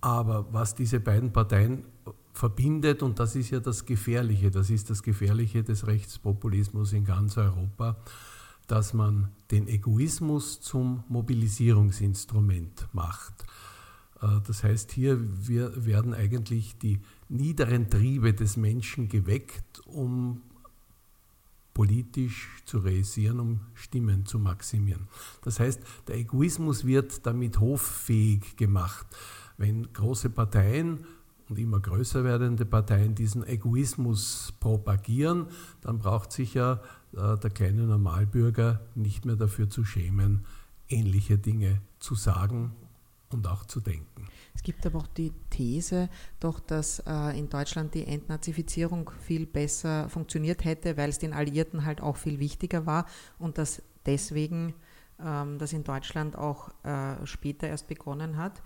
aber was diese beiden Parteien verbindet, und das ist ja das Gefährliche, das ist das Gefährliche des Rechtspopulismus in ganz Europa, dass man den Egoismus zum Mobilisierungsinstrument macht. Äh, das heißt, hier werden eigentlich die niederen Triebe des Menschen geweckt, um politisch zu realisieren, um Stimmen zu maximieren. Das heißt, der Egoismus wird damit hoffähig gemacht. Wenn große Parteien und immer größer werdende Parteien diesen Egoismus propagieren, dann braucht sich ja äh, der kleine Normalbürger nicht mehr dafür zu schämen, ähnliche Dinge zu sagen und auch zu denken. Es gibt aber auch die These, doch, dass äh, in Deutschland die Entnazifizierung viel besser funktioniert hätte, weil es den Alliierten halt auch viel wichtiger war und dass deswegen ähm, das in Deutschland auch äh, später erst begonnen hat.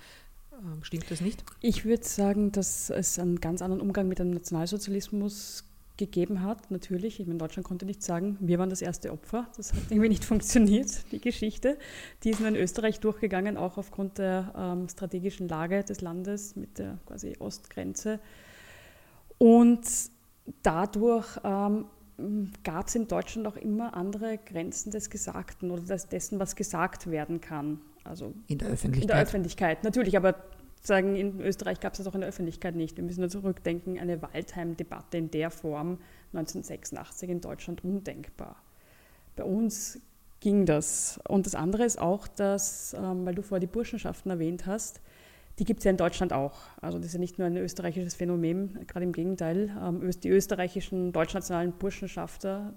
Ähm, stimmt das nicht? Ich würde sagen, dass es einen ganz anderen Umgang mit dem Nationalsozialismus gegeben hat, natürlich. Ich meine, Deutschland konnte nicht sagen, wir waren das erste Opfer. Das hat irgendwie nicht funktioniert, die Geschichte. Die ist nur in Österreich durchgegangen, auch aufgrund der ähm, strategischen Lage des Landes mit der quasi Ostgrenze. Und dadurch ähm, gab es in Deutschland auch immer andere Grenzen des Gesagten oder dessen, was gesagt werden kann. Also in der Öffentlichkeit. In der Öffentlichkeit, natürlich, aber sagen, in Österreich gab es das auch in der Öffentlichkeit nicht. Wir müssen nur zurückdenken, eine Waldheim-Debatte in der Form 1986 in Deutschland undenkbar. Bei uns ging das. Und das andere ist auch, dass, ähm, weil du vorher die Burschenschaften erwähnt hast, die gibt es ja in Deutschland auch. Also das ist ja nicht nur ein österreichisches Phänomen, gerade im Gegenteil. Ähm, die österreichischen deutschnationalen Burschenschafter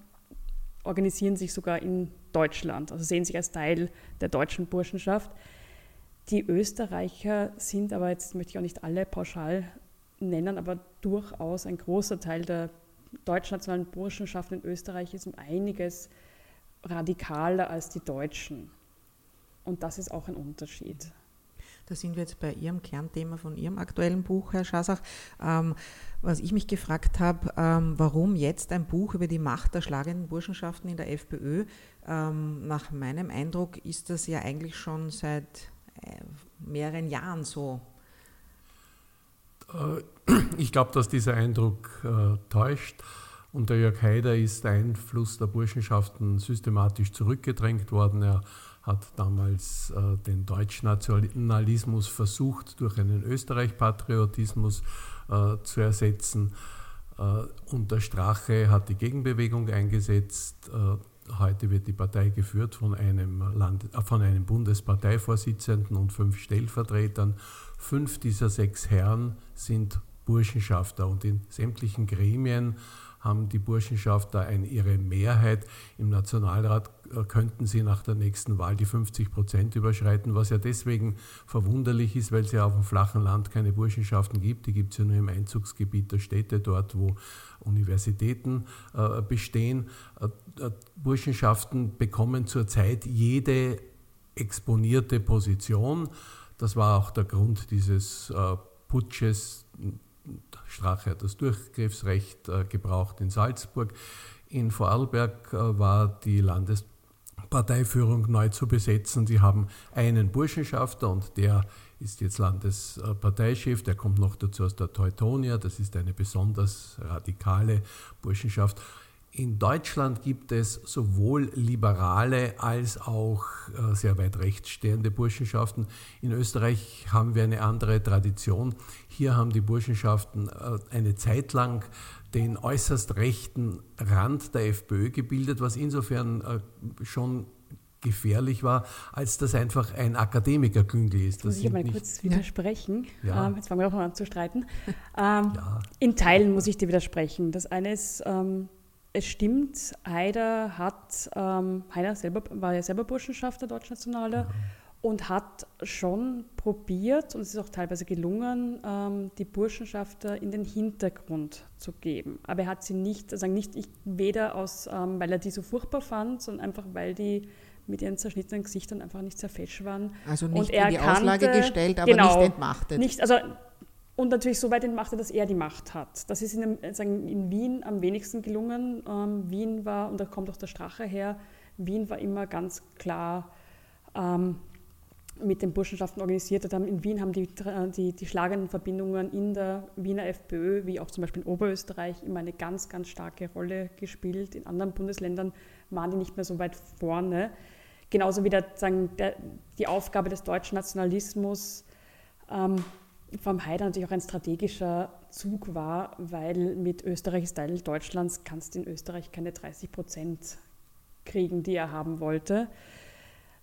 organisieren sich sogar in Deutschland, also sehen sich als Teil der deutschen Burschenschaft. Die Österreicher sind aber, jetzt möchte ich auch nicht alle pauschal nennen, aber durchaus ein großer Teil der deutschnationalen Burschenschaft in Österreich ist um einiges radikaler als die Deutschen. Und das ist auch ein Unterschied. Da sind wir jetzt bei Ihrem Kernthema von Ihrem aktuellen Buch, Herr Schasach. Ähm, was ich mich gefragt habe, ähm, warum jetzt ein Buch über die Macht der schlagenden Burschenschaften in der FPÖ? Ähm, nach meinem Eindruck ist das ja eigentlich schon seit mehreren Jahren so? Äh, ich glaube, dass dieser Eindruck äh, täuscht. Unter Jörg Haider ist der Einfluss der Burschenschaften systematisch zurückgedrängt worden. Er hat damals äh, den Deutschnationalismus versucht, durch einen Österreich-Patriotismus äh, zu ersetzen. Äh, unter Strache hat die Gegenbewegung eingesetzt. Heute wird die Partei geführt von einem, Land, äh, von einem Bundesparteivorsitzenden und fünf Stellvertretern. Fünf dieser sechs Herren sind Burschenschafter und in sämtlichen Gremien haben die Burschenschafter eine, ihre Mehrheit. Im Nationalrat äh, könnten sie nach der nächsten Wahl die 50 Prozent überschreiten, was ja deswegen verwunderlich ist, weil es ja auf dem flachen Land keine Burschenschaften gibt. Die gibt es ja nur im Einzugsgebiet der Städte, dort wo Universitäten äh, bestehen. Äh, äh Burschenschaften bekommen zurzeit jede exponierte Position. Das war auch der Grund dieses äh, Putsches Strache hat das Durchgriffsrecht äh, gebraucht in Salzburg. In Vorarlberg äh, war die Landesparteiführung neu zu besetzen. Sie haben einen Burschenschafter und der ist jetzt Landesparteichef, der kommt noch dazu aus der Teutonia, das ist eine besonders radikale Burschenschaft. In Deutschland gibt es sowohl liberale als auch äh, sehr weit rechts stehende Burschenschaften. In Österreich haben wir eine andere Tradition. Hier haben die Burschenschaften äh, eine Zeit lang den äußerst rechten Rand der FPÖ gebildet, was insofern äh, schon gefährlich war, als das einfach ein Akademikerklüngel ist. Das muss ich mal kurz widersprechen. Ja. Ähm, jetzt fangen wir auch mal an zu streiten. Ähm, ja. In Teilen muss ich dir widersprechen. Das eine ist, ähm, es stimmt, Haider hat, ähm, Haider selber, war ja selber Burschenschafter, Deutschnationaler, ja. und hat schon probiert, und es ist auch teilweise gelungen, ähm, die Burschenschafter in den Hintergrund zu geben. Aber er hat sie nicht, also nicht ich, weder aus, ähm, weil er die so furchtbar fand, sondern einfach, weil die mit ihren zerschnittenen Gesichtern einfach nicht sehr fesch waren. Also nicht und er in die kannte, Auslage gestellt, aber genau, nicht entmachtet. Nicht, also und natürlich so weit entmachtet, dass er die Macht hat. Das ist in, sagen, in Wien am wenigsten gelungen. Ähm, Wien war, und da kommt auch der Strache her, Wien war immer ganz klar ähm, mit den Burschenschaften organisiert. In Wien haben die, die, die schlagenden Verbindungen in der Wiener FPÖ, wie auch zum Beispiel in Oberösterreich, immer eine ganz, ganz starke Rolle gespielt. In anderen Bundesländern waren die nicht mehr so weit vorne. Genauso wie der, sagen, der, die Aufgabe des deutschen Nationalismus ähm, vom Haider natürlich auch ein strategischer Zug war, weil mit Österreich ist Teil Deutschlands kannst du in Österreich keine 30 Prozent kriegen, die er haben wollte.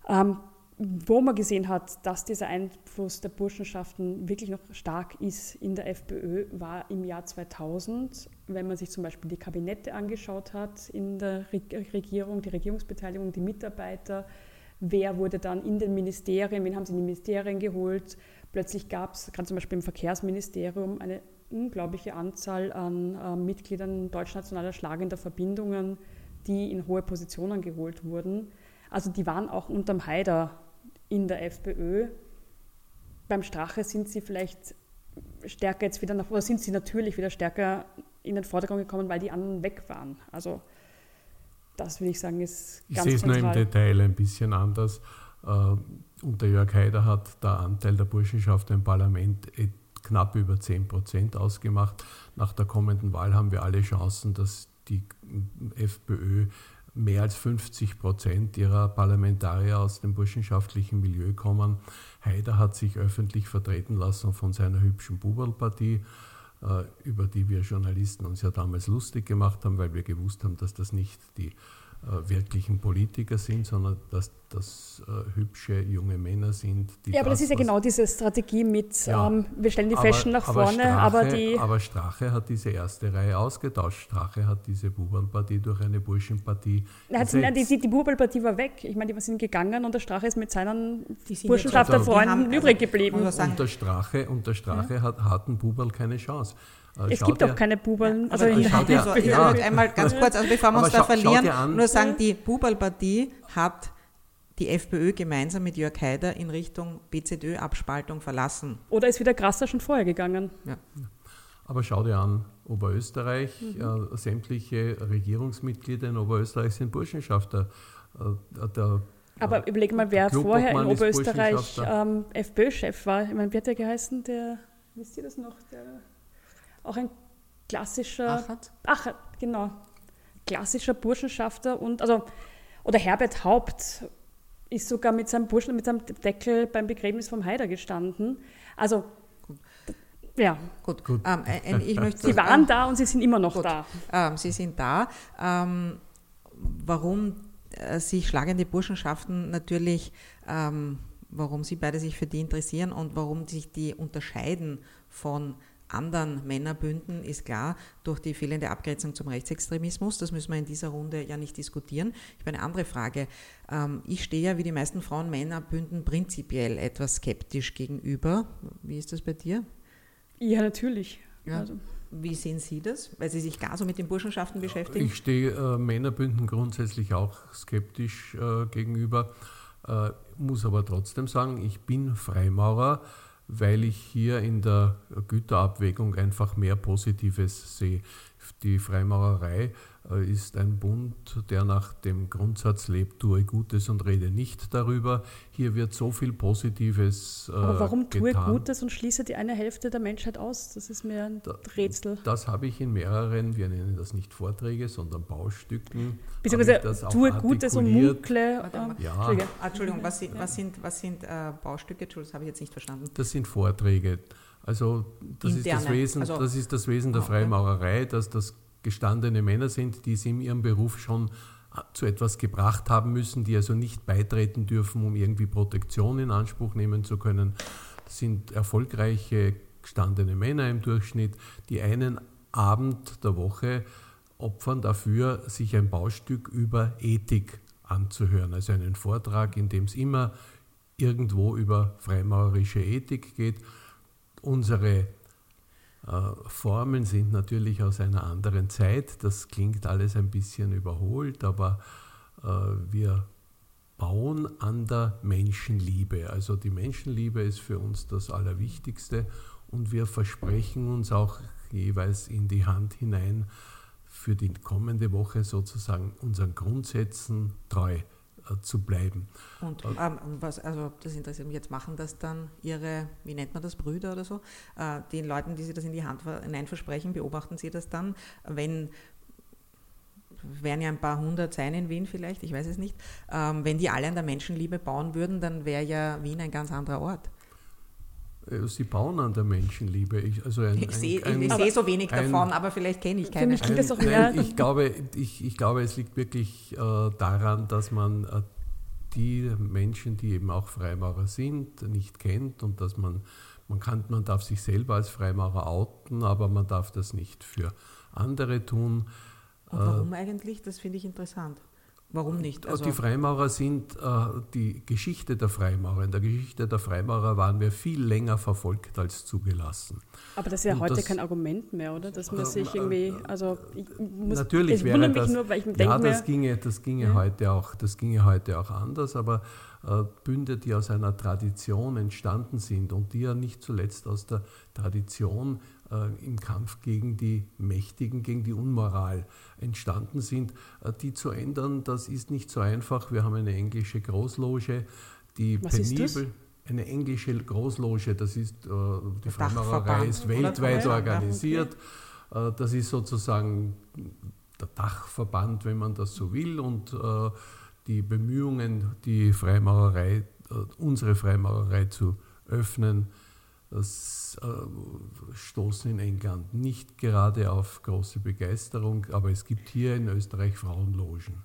Ähm, wo man gesehen hat, dass dieser Einfluss der Burschenschaften wirklich noch stark ist in der FPÖ, war im Jahr 2000, wenn man sich zum Beispiel die Kabinette angeschaut hat in der Regierung, die Regierungsbeteiligung, die Mitarbeiter, wer wurde dann in den Ministerien, wen haben sie in die Ministerien geholt, Plötzlich gab es, gerade zum Beispiel im Verkehrsministerium, eine unglaubliche Anzahl an äh, Mitgliedern deutschnationaler schlagender Verbindungen, die in hohe Positionen geholt wurden. Also die waren auch unterm Haider in der FPÖ. Beim Strache sind sie vielleicht stärker jetzt wieder nach, oder sind sie natürlich wieder stärker in den Vordergrund gekommen, weil die anderen weg waren. Also das würde ich sagen, ist ganz Ich sehe es nur im Detail ein bisschen anders. Äh, unter Jörg Haider hat der Anteil der Burschenschaft im Parlament knapp über 10 Prozent ausgemacht. Nach der kommenden Wahl haben wir alle Chancen, dass die FPÖ mehr als 50 Prozent ihrer Parlamentarier aus dem burschenschaftlichen Milieu kommen. Haider hat sich öffentlich vertreten lassen von seiner hübschen Buberlpartie, äh, über die wir Journalisten uns ja damals lustig gemacht haben, weil wir gewusst haben, dass das nicht die wirklichen Politiker sind, sondern dass das äh, hübsche junge Männer sind. ja, aber das, das ist ja genau diese Strategie mit, ja, ähm, wir stellen die Fashion nach aber vorne, Strache, aber die... Aber Strache hat diese erste Reihe ausgetauscht. Strache hat diese Buberlpartie durch eine Burschenpartie ersetzt. Die, die, die Buberlpartie war weg. Ich meine, die sind gegangen und der Strache ist mit seinen Burschenschafterfreunden übrig geblieben. Und der Strache, und der Strache ja. hat, hatten Buberl keine Chance. Es gibt doch keine Bubeln. Also in der also, ja. einmal ganz kurz, also bevor wir uns da verlieren, nur sagen, die Bubelpartie hat die FPÖ gemeinsam mit Jörg Haider in Richtung BZÖ-Abspaltung verlassen. Oder ist wieder krasser schon vorher gegangen? Ja. Aber schau dir an, Oberösterreich, mhm. äh, sämtliche Regierungsmitglieder in Oberösterreich sind Burschenschafter. Äh, der, aber überleg mal, wer vorher in Oberösterreich ähm, FPÖ-Chef war. Ich meine, wie hat der geheißen? Der, wisst ihr das noch? Der auch ein klassischer. Achert? Achert, genau. Klassischer Burschenschafter und, also, oder Herbert Haupt ist sogar mit seinem Burschen, mit seinem Deckel beim Begräbnis vom Haider gestanden. Also, gut. ja. Gut, gut. Ähm, äh, ich möchte, sie waren ähm, da und sie sind immer noch gut. da. Ähm, sie sind da. Ähm, warum äh, sich schlagende Burschenschaften natürlich, ähm, warum Sie beide sich für die interessieren und warum sich die unterscheiden von anderen Männerbünden ist klar durch die fehlende Abgrenzung zum Rechtsextremismus. Das müssen wir in dieser Runde ja nicht diskutieren. Ich habe eine andere Frage. Ähm, ich stehe ja wie die meisten Frauen Männerbünden prinzipiell etwas skeptisch gegenüber. Wie ist das bei dir? Ja, natürlich. Ja. Also. Wie sehen Sie das? Weil Sie sich gar so mit den Burschenschaften beschäftigen? Ich stehe äh, Männerbünden grundsätzlich auch skeptisch äh, gegenüber, äh, muss aber trotzdem sagen, ich bin Freimaurer weil ich hier in der Güterabwägung einfach mehr Positives sehe. Die Freimaurerei ist ein Bund, der nach dem Grundsatz lebt, tue Gutes und rede nicht darüber. Hier wird so viel Positives. Äh, Aber warum getan. tue Gutes und schließe die eine Hälfte der Menschheit aus? Das ist mir ein da, Rätsel. Das habe ich in mehreren, wir nennen das nicht Vorträge, sondern Baustücken. Beziehungsweise tue Gutes und munkle. Ja. Entschuldigung, was sind, was sind, was sind äh, Baustücke? Entschuldigung, das habe ich jetzt nicht verstanden. Das sind Vorträge. Also das, ist das, Wesen, also, das ist das Wesen der ah, Freimaurerei, dass das gestandene Männer sind, die es in ihrem Beruf schon äh, zu etwas gebracht haben müssen, die also nicht beitreten dürfen, um irgendwie Protektion in Anspruch nehmen zu können. Das sind erfolgreiche gestandene Männer im Durchschnitt, die einen Abend der Woche opfern dafür, sich ein Baustück über Ethik anzuhören. Also einen Vortrag, in dem es immer irgendwo über freimaurerische Ethik geht. Unsere Formen sind natürlich aus einer anderen Zeit. Das klingt alles ein bisschen überholt, aber äh, wir bauen an der Menschenliebe. Also die Menschenliebe ist für uns das Allerwichtigste und wir versprechen uns auch jeweils in die Hand hinein, für die kommende Woche sozusagen unseren Grundsätzen treu äh, zu bleiben. Und ähm, was, also das interessiert mich jetzt, machen das dann Ihre, wie nennt man das, Brüder oder so, äh, den Leuten, die Sie das in die Hand hinein versprechen, beobachten Sie das dann, wenn werden ja ein paar hundert sein in Wien vielleicht, ich weiß es nicht. Ähm, wenn die alle an der Menschenliebe bauen würden, dann wäre ja Wien ein ganz anderer Ort. Äh, sie bauen an der Menschenliebe. Ich, also ein, ich sehe seh so wenig ein, davon, aber vielleicht kenne ich keine. Für mich auch mehr. Ich glaube, ich, ich glaube, es liegt wirklich äh, daran, dass man äh, die Menschen, die eben auch Freimaurer sind, nicht kennt und dass man, man kann, man darf sich selber als Freimaurer outen, aber man darf das nicht für andere tun. Und warum äh, eigentlich? Das finde ich interessant. Warum nicht? Also die Freimaurer sind äh, die Geschichte der Freimaurer. In der Geschichte der Freimaurer waren wir viel länger verfolgt als zugelassen. Aber das ist ja Und heute das, kein Argument mehr, oder? Dass man äh, sich irgendwie, also ich muss, natürlich es wäre das, nur, weil ich ja, das ginge, das ginge ja. heute auch, das ginge heute auch anders, aber äh, Bünde, die aus einer Tradition entstanden sind und die ja nicht zuletzt aus der Tradition äh, im Kampf gegen die Mächtigen, gegen die Unmoral entstanden sind, äh, die zu ändern, das ist nicht so einfach. Wir haben eine englische Großloge, die Was penibel eine englische Großloge, das ist äh, die Freimaurerei ist weltweit organisiert. Okay. Das ist sozusagen der Dachverband, wenn man das so will, und die Bemühungen, die Freimaurerei, unsere Freimaurerei zu öffnen, äh, stoßen in England nicht gerade auf große Begeisterung, aber es gibt hier in Österreich Frauenlogen.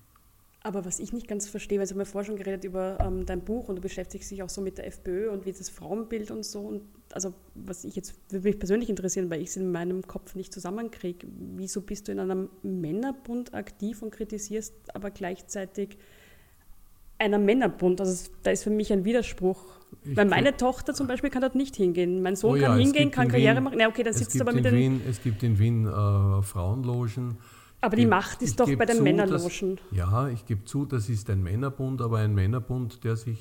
Aber was ich nicht ganz verstehe, weil Sie haben ja vorher schon geredet über ähm, dein Buch und du beschäftigst dich auch so mit der FPÖ und wie das Frauenbild und so. Und also was ich jetzt würde mich persönlich interessieren, weil ich es in meinem Kopf nicht zusammenkriege. Wieso bist du in einem Männerbund aktiv und kritisierst aber gleichzeitig einer Männerbund? Also da ist für mich ein Widerspruch ich Weil meine Tochter zum Beispiel kann dort nicht hingehen. Mein Sohn oh ja, kann hingehen, kann Karriere Wien, machen. Ja, okay, dann sitzt aber mit den. Wien, es gibt in Wien äh, Frauenlogen. Aber die Macht ist doch bei den zu, Männerlogen. Dass, ja, ich gebe zu, das ist ein Männerbund, aber ein Männerbund, der sich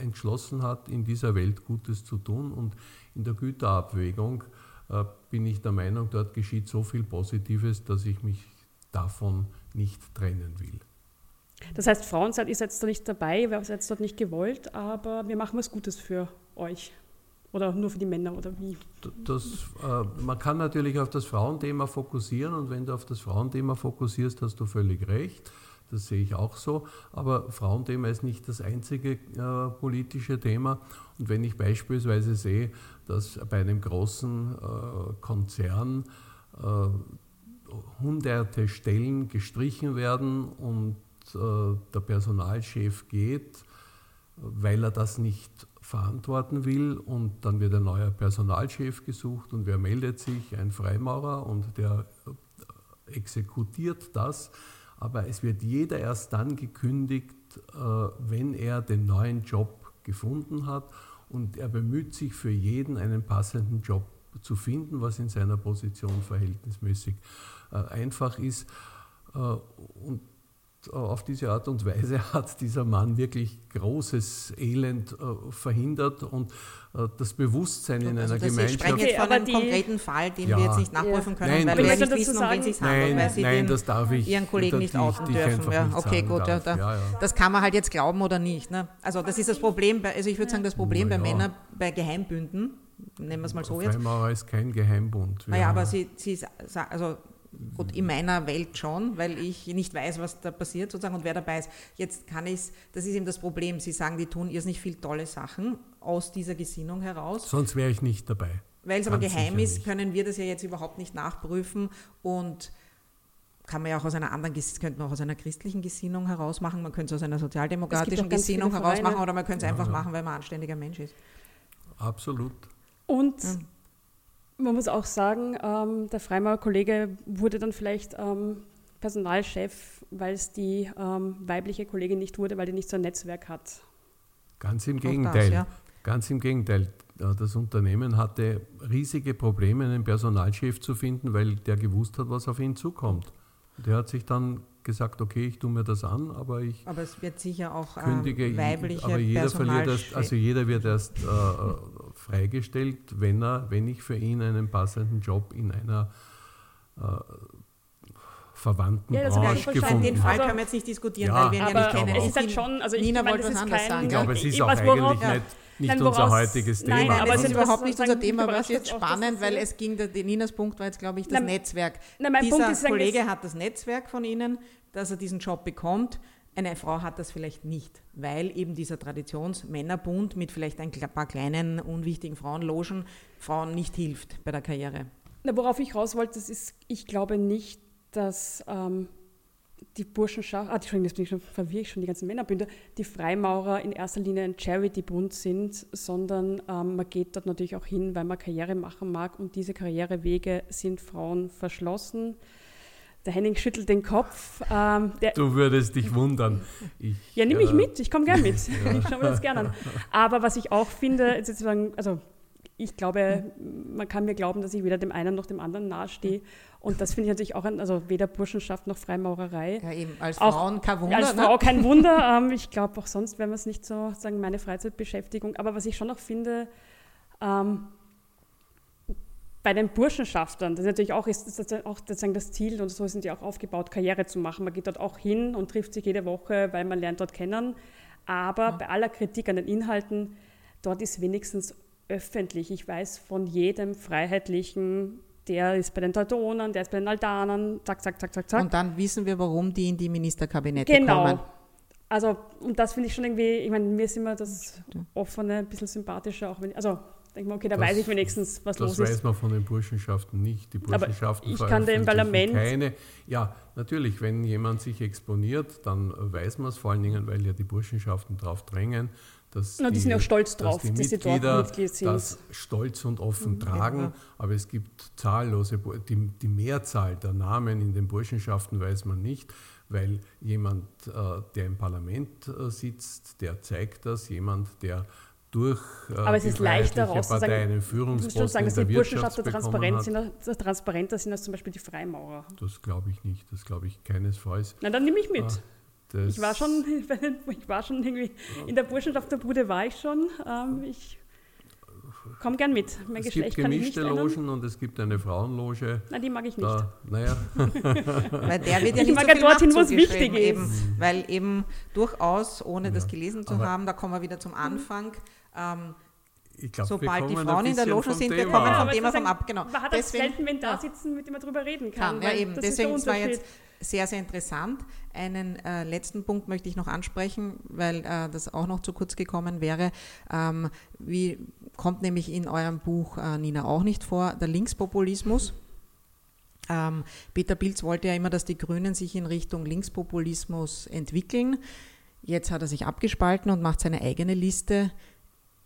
entschlossen hat, in dieser Welt Gutes zu tun. Und in der Güterabwägung äh, bin ich der Meinung, dort geschieht so viel Positives, dass ich mich davon nicht trennen will. Das heißt, Frauen seid ihr seid da nicht dabei, ihr seid dort nicht gewollt, aber wir machen was Gutes für euch. Oder nur für die Männer oder wie? Das, äh, man kann natürlich auf das Frauenthema fokussieren und wenn du auf das Frauenthema fokussierst, hast du völlig recht. Das sehe ich auch so. Aber Frauenthema ist nicht das einzige äh, politische Thema. Und wenn ich beispielsweise sehe, dass bei einem großen äh, Konzern äh, hunderte Stellen gestrichen werden und der Personalchef geht, weil er das nicht verantworten will und dann wird ein neuer Personalchef gesucht und wer meldet sich? Ein Freimaurer und der äh, exekutiert das. Aber es wird jeder erst dann gekündigt, äh, wenn er den neuen Job gefunden hat und er bemüht sich für jeden einen passenden Job zu finden, was in seiner Position verhältnismäßig einfach ist. Und äh, auf diese Art und Weise hat dieser Mann wirklich großes Elend äh, verhindert und äh, das Bewusstsein in also einer das Gemeinschaft. Sie sprechen jetzt von Okay, einem konkreten Fall, den Ja. wir jetzt nicht nachprüfen Ja. können, Nein, weil wir Ich möchte nicht dazu wissen, um wen sagen- es sich handelt, weil Sie nein, den, das darf ich- Ihren Kollegen nicht ich- outen die ich dürfen. Ja, okay, gut. Da, Ja, ja. Das kann man halt jetzt glauben oder nicht. Ne? Also das ist das Problem, bei, also ich würde sagen, das Problem bei. Männern bei Geheimbünden, nennen wir es mal so jetzt, Freimaurer ist kein Geheimbund. Naja, aber sie, sie also gut, in meiner Welt schon, weil ich nicht weiß, was da passiert sozusagen und wer dabei ist. Jetzt kann ich das ist eben das Problem. Sie sagen, die tun irrsinnig viel tolle Sachen aus dieser Gesinnung heraus. Sonst wäre ich nicht dabei. Weil es aber geheim ist, nicht. können wir das ja jetzt überhaupt nicht nachprüfen und kann man ja auch aus einer anderen, könnte man auch aus einer christlichen Gesinnung heraus machen, man könnte es aus einer sozialdemokratischen Gesinnung heraus machen oder man könnte es Ja, einfach ja. machen, weil man ein anständiger Mensch ist. Absolut. Und Ja. Man muss auch sagen, ähm, der Freimaurer-Kollege wurde dann vielleicht ähm, Personalchef, weil es die ähm, weibliche Kollegin nicht wurde, weil die nicht so ein Netzwerk hat. Ganz im das, Gegenteil. ja. Ganz im Gegenteil. Äh, Das Unternehmen hatte riesige Probleme, einen Personalchef zu finden, weil der gewusst hat, was auf ihn zukommt. Der hat sich dann gesagt, okay, ich tue mir das an, aber ich Aber es wird sicher auch kündige, ähm, weibliche aber jeder verliert erst, Personalchef- also jeder wird erst äh, freigestellt, wenn er, wenn ich für ihn einen passenden Job in einer äh, verwandten Ja, das Branche gefunden Den Fall können wir jetzt nicht diskutieren, Ja, weil wir ihn ja Aber nicht kennen. es ist halt schon, also ich Nina meine, wollte das was ist anderes kein, sagen. Ich glaube, es ist auch eigentlich nicht, nicht Nein, unser heutiges Nein, Thema. aber das es ist überhaupt nicht unser Thema, überrascht was jetzt spannend, weil es ging, der, Ninas Punkt war jetzt, glaube ich, das Nein, Netzwerk. nein, mein Dieser Punkt ist, Kollege hat das Netzwerk von Ihnen, dass er diesen Job bekommt. Eine Frau hat das vielleicht nicht, weil eben dieser Traditionsmännerbund mit vielleicht ein paar kleinen, unwichtigen Frauenlogen Frauen nicht hilft bei der Karriere. Na, worauf ich raus wollte, das ist, ich glaube nicht, dass ähm, die Burschenschaft, ah, Entschuldigung, jetzt bin ich schon verwirre ich schon die ganzen Männerbünde, die Freimaurer in erster Linie ein Charity-Bund sind, sondern ähm, man geht dort natürlich auch hin, weil man Karriere machen mag und diese Karrierewege sind Frauen verschlossen. Der Henning schüttelt den Kopf. Ähm, der, Du würdest dich wundern. Ich, ja, nimm mich äh, mit, ich komme gern mit. Ich schaue mir das gerne an. Aber was ich auch finde, ist sozusagen, also ich glaube, man kann mir glauben, dass ich weder dem einen noch dem anderen nahestehe. Und das finde ich natürlich auch, ein, also weder Burschenschaft noch Freimaurerei. Ja, eben als Auch Frauen kein Wunder. Als ne? Frau kein Wunder. Ähm, ich glaube auch sonst wäre es nicht so sagen meine Freizeitbeschäftigung. Aber was ich schon noch finde, ähm, bei den Burschenschaftern, das ist natürlich auch, ist, ist auch sozusagen das Ziel und so sind die auch aufgebaut, Karriere zu machen. Man geht dort auch hin und trifft sich jede Woche, weil man lernt dort kennen. Aber bei aller Kritik an den Inhalten, dort ist wenigstens öffentlich. Ich weiß von jedem Freiheitlichen, der ist bei den Teutonen, der ist bei den Aldanern, zack, zack, zack, zack, zack. Und dann wissen wir, warum die in die Ministerkabinette Genau. kommen. Also, und das finde ich schon irgendwie, ich meine, mir ist immer das Offene ein bisschen sympathischer, auch wenn, also, denke mal, okay, da Das- weiß ich wenigstens, was Das los ist. weiß man von den Burschenschaften nicht. Die Aber Burschenschaften ich kann dem Parlament- keine. Ja, natürlich, wenn jemand sich exponiert, dann weiß man es vor allen Dingen, weil ja die Burschenschaften darauf drängen, dass Na, die sind ja stolz dass drauf, die dass sie dort Mitglieder Mitglied sind. das stolz und offen Mhm. tragen. Aber es gibt zahllose, die, die Mehrzahl der Namen in den Burschenschaften weiß man nicht, weil jemand, äh, der im Parlament äh, sitzt, der zeigt das, jemand, der durch äh, Aber es die ist leichter Freiheitliche rauszusagen, Partei einen ich muss schon Führungsposten sagen, dass in die bekommen transparent sind, transparenter sind als zum Beispiel die Freimaurer. Das glaube ich nicht, das glaube ich keinesfalls. Na, dann nehme ich mit. Das, Ich war schon, ich war schon irgendwie, in der Burschenschaft der Bude war ich schon. Ähm, ich komme gern mit. Mein es Geschlecht gibt kann ich nicht gemischte ändern. Logen und es gibt eine Frauenloge. Nein, die mag ich nicht. Da, naja, Weil der wird ja Ich nicht mag so dorthin, wo es wichtig eben, ist. Weil eben durchaus, ohne das Ja, gelesen zu aber- haben, da kommen wir wieder zum Anfang, ähm, ich glaube, sobald die Frauen in der Loge sind, wir kommen vom Thema vom Ab, genau. Man hat Deswegen- selten wen da ja. sitzen, mit dem man drüber reden kann. kann. Ja, eben. das Deswegen ist war jetzt sehr, sehr interessant. Einen äh, letzten Punkt möchte ich noch ansprechen, weil äh, das auch noch zu kurz gekommen wäre. Ähm, wie kommt nämlich in eurem Buch äh, Nina auch nicht vor, der Linkspopulismus. Ähm, Peter Pilz wollte ja immer, dass die Grünen sich in Richtung Linkspopulismus entwickeln. Jetzt hat er sich abgespalten und macht seine eigene Liste.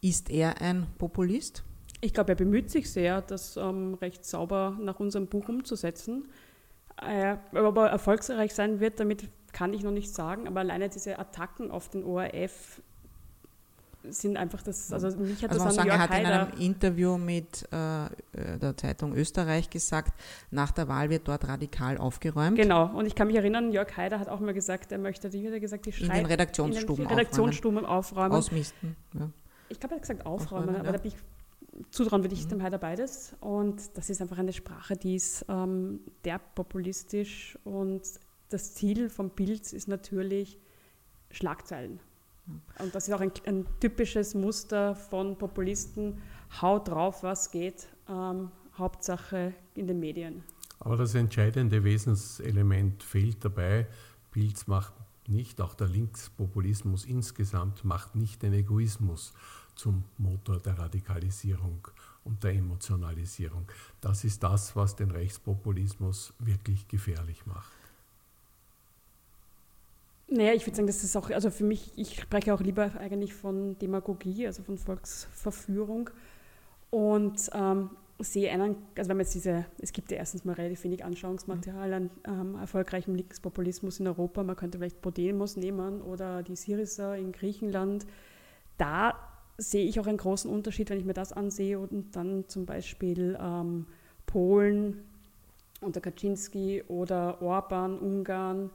Ist er ein Populist? Ich glaube, er bemüht sich sehr, das ähm, recht sauber nach unserem Buch umzusetzen. Äh, ob er erfolgreich sein wird, damit kann ich noch nicht sagen, aber alleine diese Attacken auf den ORF, sind einfach das, also mich hat also das an sagen, er hat in Haider, einem Interview mit äh, der Zeitung Österreich gesagt, nach der Wahl wird dort radikal aufgeräumt. Genau, und ich kann mich erinnern, Jörg Haider hat auch mal gesagt, er möchte, wie hat er gesagt, die In den Redaktionsstuben in den Redaktionsstuben aufräumen. Ausmisten. Ja. Ich glaube, er hat gesagt aufräumen, Aufräumen, aber ja. da bin ich zutrauen würde ich dem Haider beides. Und das ist einfach eine Sprache, die ist ähm, derb populistisch und das Ziel vom Bild ist natürlich Schlagzeilen. Und das ist auch ein, ein typisches Muster von Populisten. Haut drauf, was geht. Ähm, Hauptsache in den Medien. Aber das entscheidende Wesenselement fehlt dabei. Pilz macht nicht, auch der Linkspopulismus insgesamt macht nicht den Egoismus zum Motor der Radikalisierung und der Emotionalisierung. Das ist das, was den Rechtspopulismus wirklich gefährlich macht. Naja, ich würde sagen, das ist auch, also für mich, ich spreche auch lieber eigentlich von Demagogie, also von Volksverführung. Und ähm, sehe einen, also wenn man jetzt diese, es gibt ja erstens mal relativ wenig Anschauungsmaterial an ähm, erfolgreichem Linkspopulismus in Europa. Man könnte vielleicht Podemos nehmen oder die Syriza in Griechenland. Da sehe ich auch einen großen Unterschied, wenn ich mir das ansehe und dann zum Beispiel ähm, Polen unter Kaczynski oder Orban, Ungarn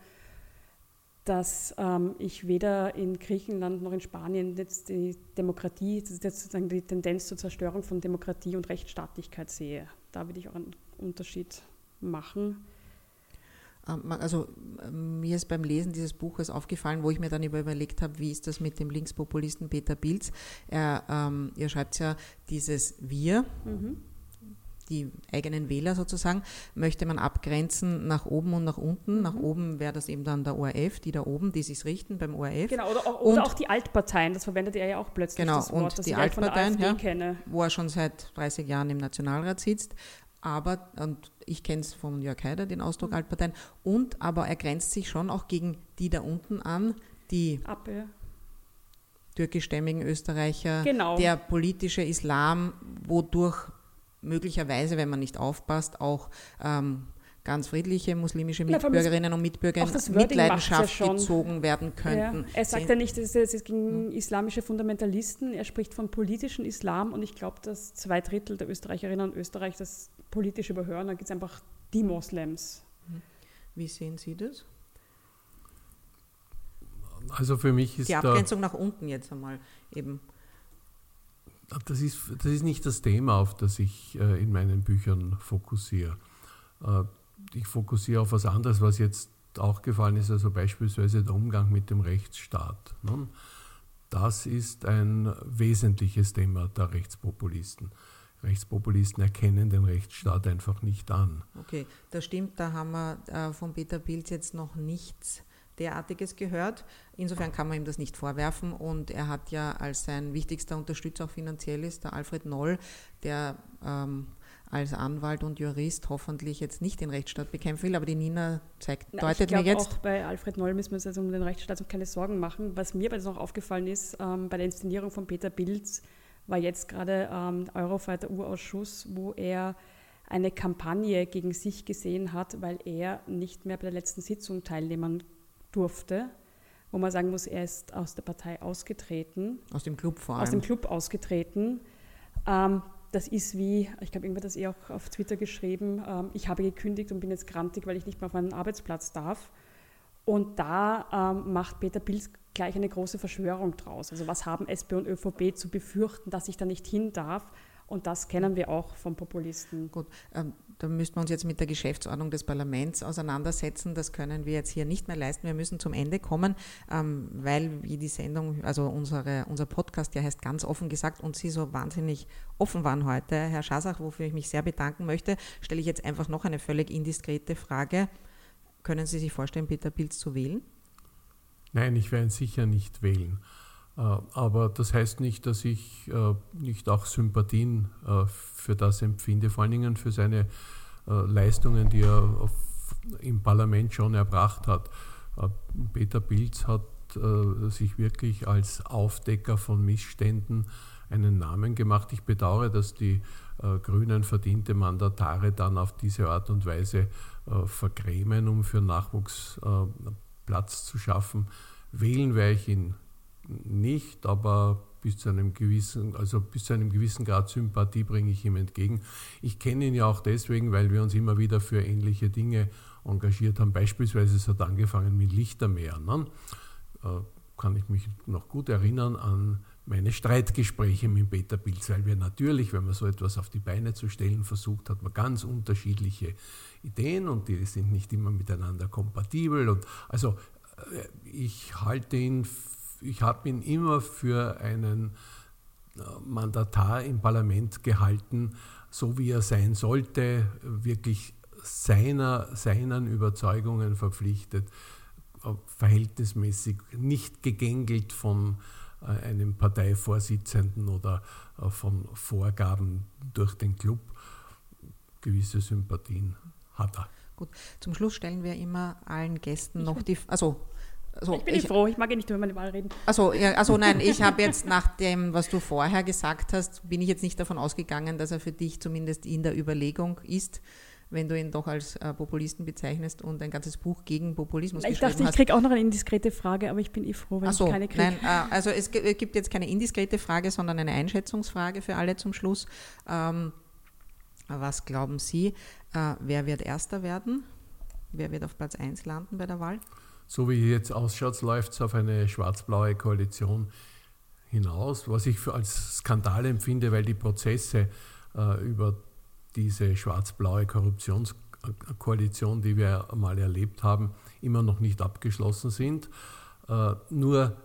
dass ähm, ich weder in Griechenland noch in Spanien jetzt die Demokratie, das ist jetzt sozusagen die Tendenz zur Zerstörung von Demokratie und Rechtsstaatlichkeit sehe. Da würde ich auch einen Unterschied machen. Ähm, Also äh, mir ist beim Lesen dieses Buches aufgefallen, wo ich mir dann über- überlegt habe, wie ist das mit dem Linkspopulisten Peter Pilz. Er, ähm, ihr schreibt ja dieses Wir, die eigenen Wähler sozusagen, möchte man abgrenzen nach oben und nach unten. Nach oben wäre das eben dann der ORF, die da oben, die sich richten beim ORF. Genau, oder auch, Und- oder auch die Altparteien, das verwendet er ja auch plötzlich, Genau, das Wort, und das die Altparteien, ja. kenne. wo er schon seit 30 Jahren im Nationalrat sitzt. Aber, und ich kenne es von Jörg Haider, den Ausdruck Mhm. Altparteien, und aber er grenzt sich schon auch gegen die da unten an, die Ab, ja. türkischstämmigen Österreicher, Genau. der politische Islam, wodurch möglicherweise, wenn man nicht aufpasst, auch ähm, ganz friedliche muslimische Mitbürgerinnen und Mitbürger in Mitleidenschaft ja gezogen werden könnten. Ja, er sagt Sie- ja nicht, es ist, es gegen islamische Fundamentalisten, er spricht von politischen Islam und ich glaube, dass zwei Drittel der Österreicherinnen und Österreicher das politisch überhören. Da gibt es einfach die Moslems. Wie sehen Sie das? Also für mich ist Die da, Abgrenzung nach unten jetzt einmal eben. das ist, das ist nicht das Thema, auf das ich äh, in meinen Büchern fokussiere. Äh, ich fokussiere auf was anderes, was jetzt auch gefallen ist, also beispielsweise der Umgang mit dem Rechtsstaat. Ne? Das ist ein wesentliches Thema der Rechtspopulisten. Rechtspopulisten erkennen den Rechtsstaat einfach nicht an. Okay, das stimmt, da haben wir äh, von Peter Pilz jetzt noch nichts derartiges gehört. Insofern kann man ihm das nicht vorwerfen und er hat ja als sein wichtigster Unterstützer auch finanziell ist, der Alfred Noll, der ähm, als Anwalt und Jurist hoffentlich jetzt nicht den Rechtsstaat bekämpfen will, aber die Nina zeigt, Na, deutet ich mir jetzt, auch bei Alfred Noll müssen wir uns also um den Rechtsstaat so keine Sorgen machen. Was mir aber jetzt noch aufgefallen ist, ähm, bei der Inszenierung von Peter Bilz war jetzt gerade ähm, Eurofighter Urausschuss, wo er eine Kampagne gegen sich gesehen hat, weil er nicht mehr bei der letzten Sitzung teilnehmen durfte. Wo man sagen muss, er ist aus der Partei ausgetreten aus dem Club vor aus dem allem. Club ausgetreten. Ähm, das ist wie, ich glaube, irgendwer hat das eh auch auf Twitter geschrieben, ähm, ich habe gekündigt und bin jetzt grantig, weil ich nicht mehr auf meinen Arbeitsplatz darf. Und da ähm, macht Peter Pilz gleich eine große Verschwörung draus. Also was haben SP und ÖVP zu befürchten, dass ich da nicht hin darf? Und das kennen wir auch von Populisten. Gut, ähm, da müssten wir uns jetzt mit der Geschäftsordnung des Parlaments auseinandersetzen. Das können wir jetzt hier nicht mehr leisten. Wir müssen zum Ende kommen, ähm, weil wie die Sendung, also unsere, unser Podcast ja heißt ganz offen gesagt und Sie so wahnsinnig offen waren heute, Herr Schasach, wofür ich mich sehr bedanken möchte, stelle ich jetzt einfach noch eine völlig indiskrete Frage. Können Sie sich vorstellen, Peter Pilz zu wählen? Nein, ich werde ihn sicher nicht wählen. Äh, Aber das heißt nicht, dass ich äh, nicht auch Sympathien äh, für das empfinde, vor allen Dingen für seine Leistungen, die er im Parlament schon erbracht hat. Peter Pilz hat sich wirklich als Aufdecker von Missständen einen Namen gemacht. Ich bedauere, dass die grünen verdiente Mandatare dann auf diese Art und Weise äh, vergrämen, um für Nachwuchs äh, Platz zu schaffen. Wählen werde ich ihn nicht, aber bis zu einem gewissen, also bis zu einem gewissen Grad Sympathie bringe ich ihm entgegen. Ich kenne ihn ja auch deswegen, weil wir uns immer wieder für ähnliche Dinge engagiert haben. Beispielsweise es hat angefangen mit Lichtermeer. Ne? Äh, kann ich mich noch gut erinnern an meine Streitgespräche mit Peter Pilz, weil wir natürlich, wenn man so etwas auf die Beine zu stellen versucht, hat man ganz unterschiedliche Ideen und die sind nicht immer miteinander kompatibel. Und also äh, ich halte ihn, ich habe ihn immer für einen äh, Mandatar im Parlament gehalten, so wie er sein sollte, wirklich seiner, seinen Überzeugungen verpflichtet, äh, verhältnismäßig nicht gegängelt von einem Parteivorsitzenden oder von Vorgaben durch den Club. Gewisse Sympathien hat er. Gut, zum Schluss stellen wir immer allen Gästen noch die. Also, also ich bin ich, froh, ich mag ja nicht über meine Wahl reden. Also, ja, also nein, ich habe jetzt nach dem, was du vorher gesagt hast, bin ich jetzt nicht davon ausgegangen, dass er für dich zumindest in der Überlegung ist, wenn du ihn doch als äh, Populisten bezeichnest und ein ganzes Buch gegen Populismus ich geschrieben hast. Ich dachte, ich kriege auch noch eine indiskrete Frage, aber ich bin eh froh, wenn so, ich keine kriege. Nein, äh, also es gibt jetzt keine indiskrete Frage, sondern eine Einschätzungsfrage für alle zum Schluss. Ähm, was glauben Sie, äh, wer wird Erster werden? Wer wird auf Platz 1 landen bei der Wahl? So wie jetzt ausschaut, läuft es auf eine schwarz-blaue Koalition hinaus, was ich als Skandal empfinde, weil die Prozesse äh, über diese schwarz-blaue Korruptionskoalition, die wir mal erlebt haben, immer noch nicht abgeschlossen sind. Äh, nur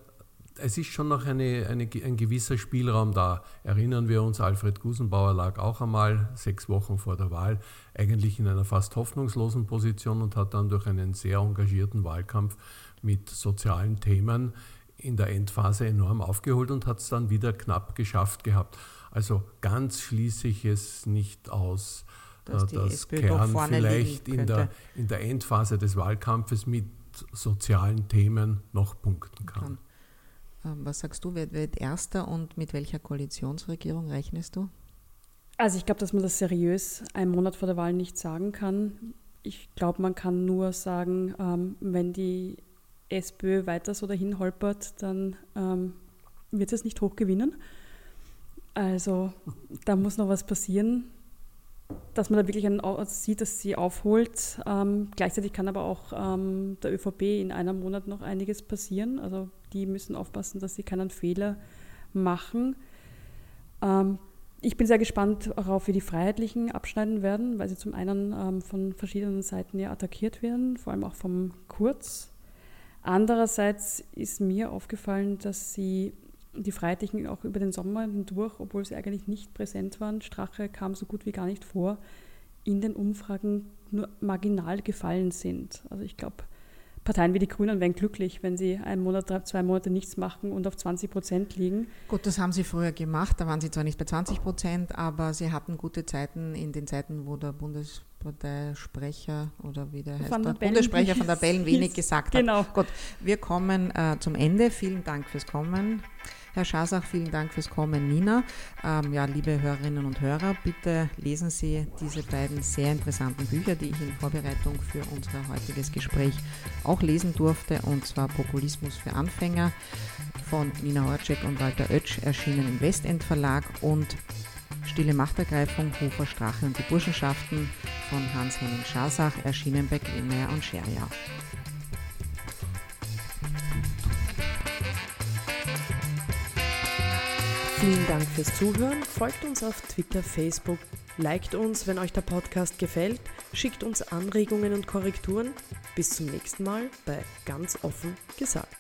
es ist schon noch eine, eine, ein gewisser Spielraum da. Erinnern wir uns, Alfred Gusenbauer lag auch einmal sechs Wochen vor der Wahl eigentlich in einer fast hoffnungslosen Position und hat dann durch einen sehr engagierten Wahlkampf mit sozialen Themen in der Endphase enorm aufgeholt und hat es dann wieder knapp geschafft gehabt. Also ganz schließe ich es nicht aus, dass, äh, dass Kern vielleicht in der, in der Endphase des Wahlkampfes mit sozialen Themen noch punkten kann. kann. Ähm, was sagst du, wer wird Erster und mit welcher Koalitionsregierung rechnest du? Also ich glaube, dass man das seriös einen Monat vor der Wahl nicht sagen kann. Ich glaube, man kann nur sagen, ähm, wenn die SPÖ weiter so dahin holpert, dann ähm, wird es nicht hoch gewinnen. Also da muss noch was passieren, dass man da wirklich einen, sieht, dass sie aufholt. Ähm, gleichzeitig kann aber auch ähm, der ÖVP in einem Monat noch einiges passieren. Also die müssen aufpassen, dass sie keinen Fehler machen. Ähm, ich bin sehr gespannt darauf, wie die Freiheitlichen abschneiden werden, weil sie zum einen ähm, von verschiedenen Seiten ja attackiert werden, vor allem auch vom Kurz. Andererseits ist mir aufgefallen, dass sie die Freiheitlichen auch über den Sommer hindurch, obwohl sie eigentlich nicht präsent waren, Strache kam so gut wie gar nicht vor, in den Umfragen nur marginal gefallen sind. Also ich glaube, Parteien wie die Grünen wären glücklich, wenn sie einen Monat, zwei Monate nichts machen und auf 20 Prozent liegen. Gut, das haben sie früher gemacht. Da waren sie zwar nicht bei 20 Prozent, aber sie hatten gute Zeiten in den Zeiten, wo der Bundesparteisprecher oder wie der heißt, der Bundessprecher von der Bellen wenig gesagt hat. Genau. Gut, wir kommen äh, zum Ende. Vielen Dank fürs Kommen. Herr Schasach, vielen Dank fürs Kommen, Nina. Ähm, ja, liebe Hörerinnen und Hörer, bitte lesen Sie diese beiden sehr interessanten Bücher, die ich in Vorbereitung für unser heutiges Gespräch auch lesen durfte, und zwar Populismus für Anfänger von Nina Horczek und Walter Oetsch, erschienen im Westend Verlag und Stille Machtergreifung, Hofer Strache und die Burschenschaften von Hans-Henning Schasach, erschienen bei Glemeyer und Scherja. Vielen Dank fürs Zuhören. Folgt uns auf Twitter, Facebook, liked uns, wenn euch der Podcast gefällt, schickt uns Anregungen und Korrekturen. Bis zum nächsten Mal bei Ganz offen gesagt.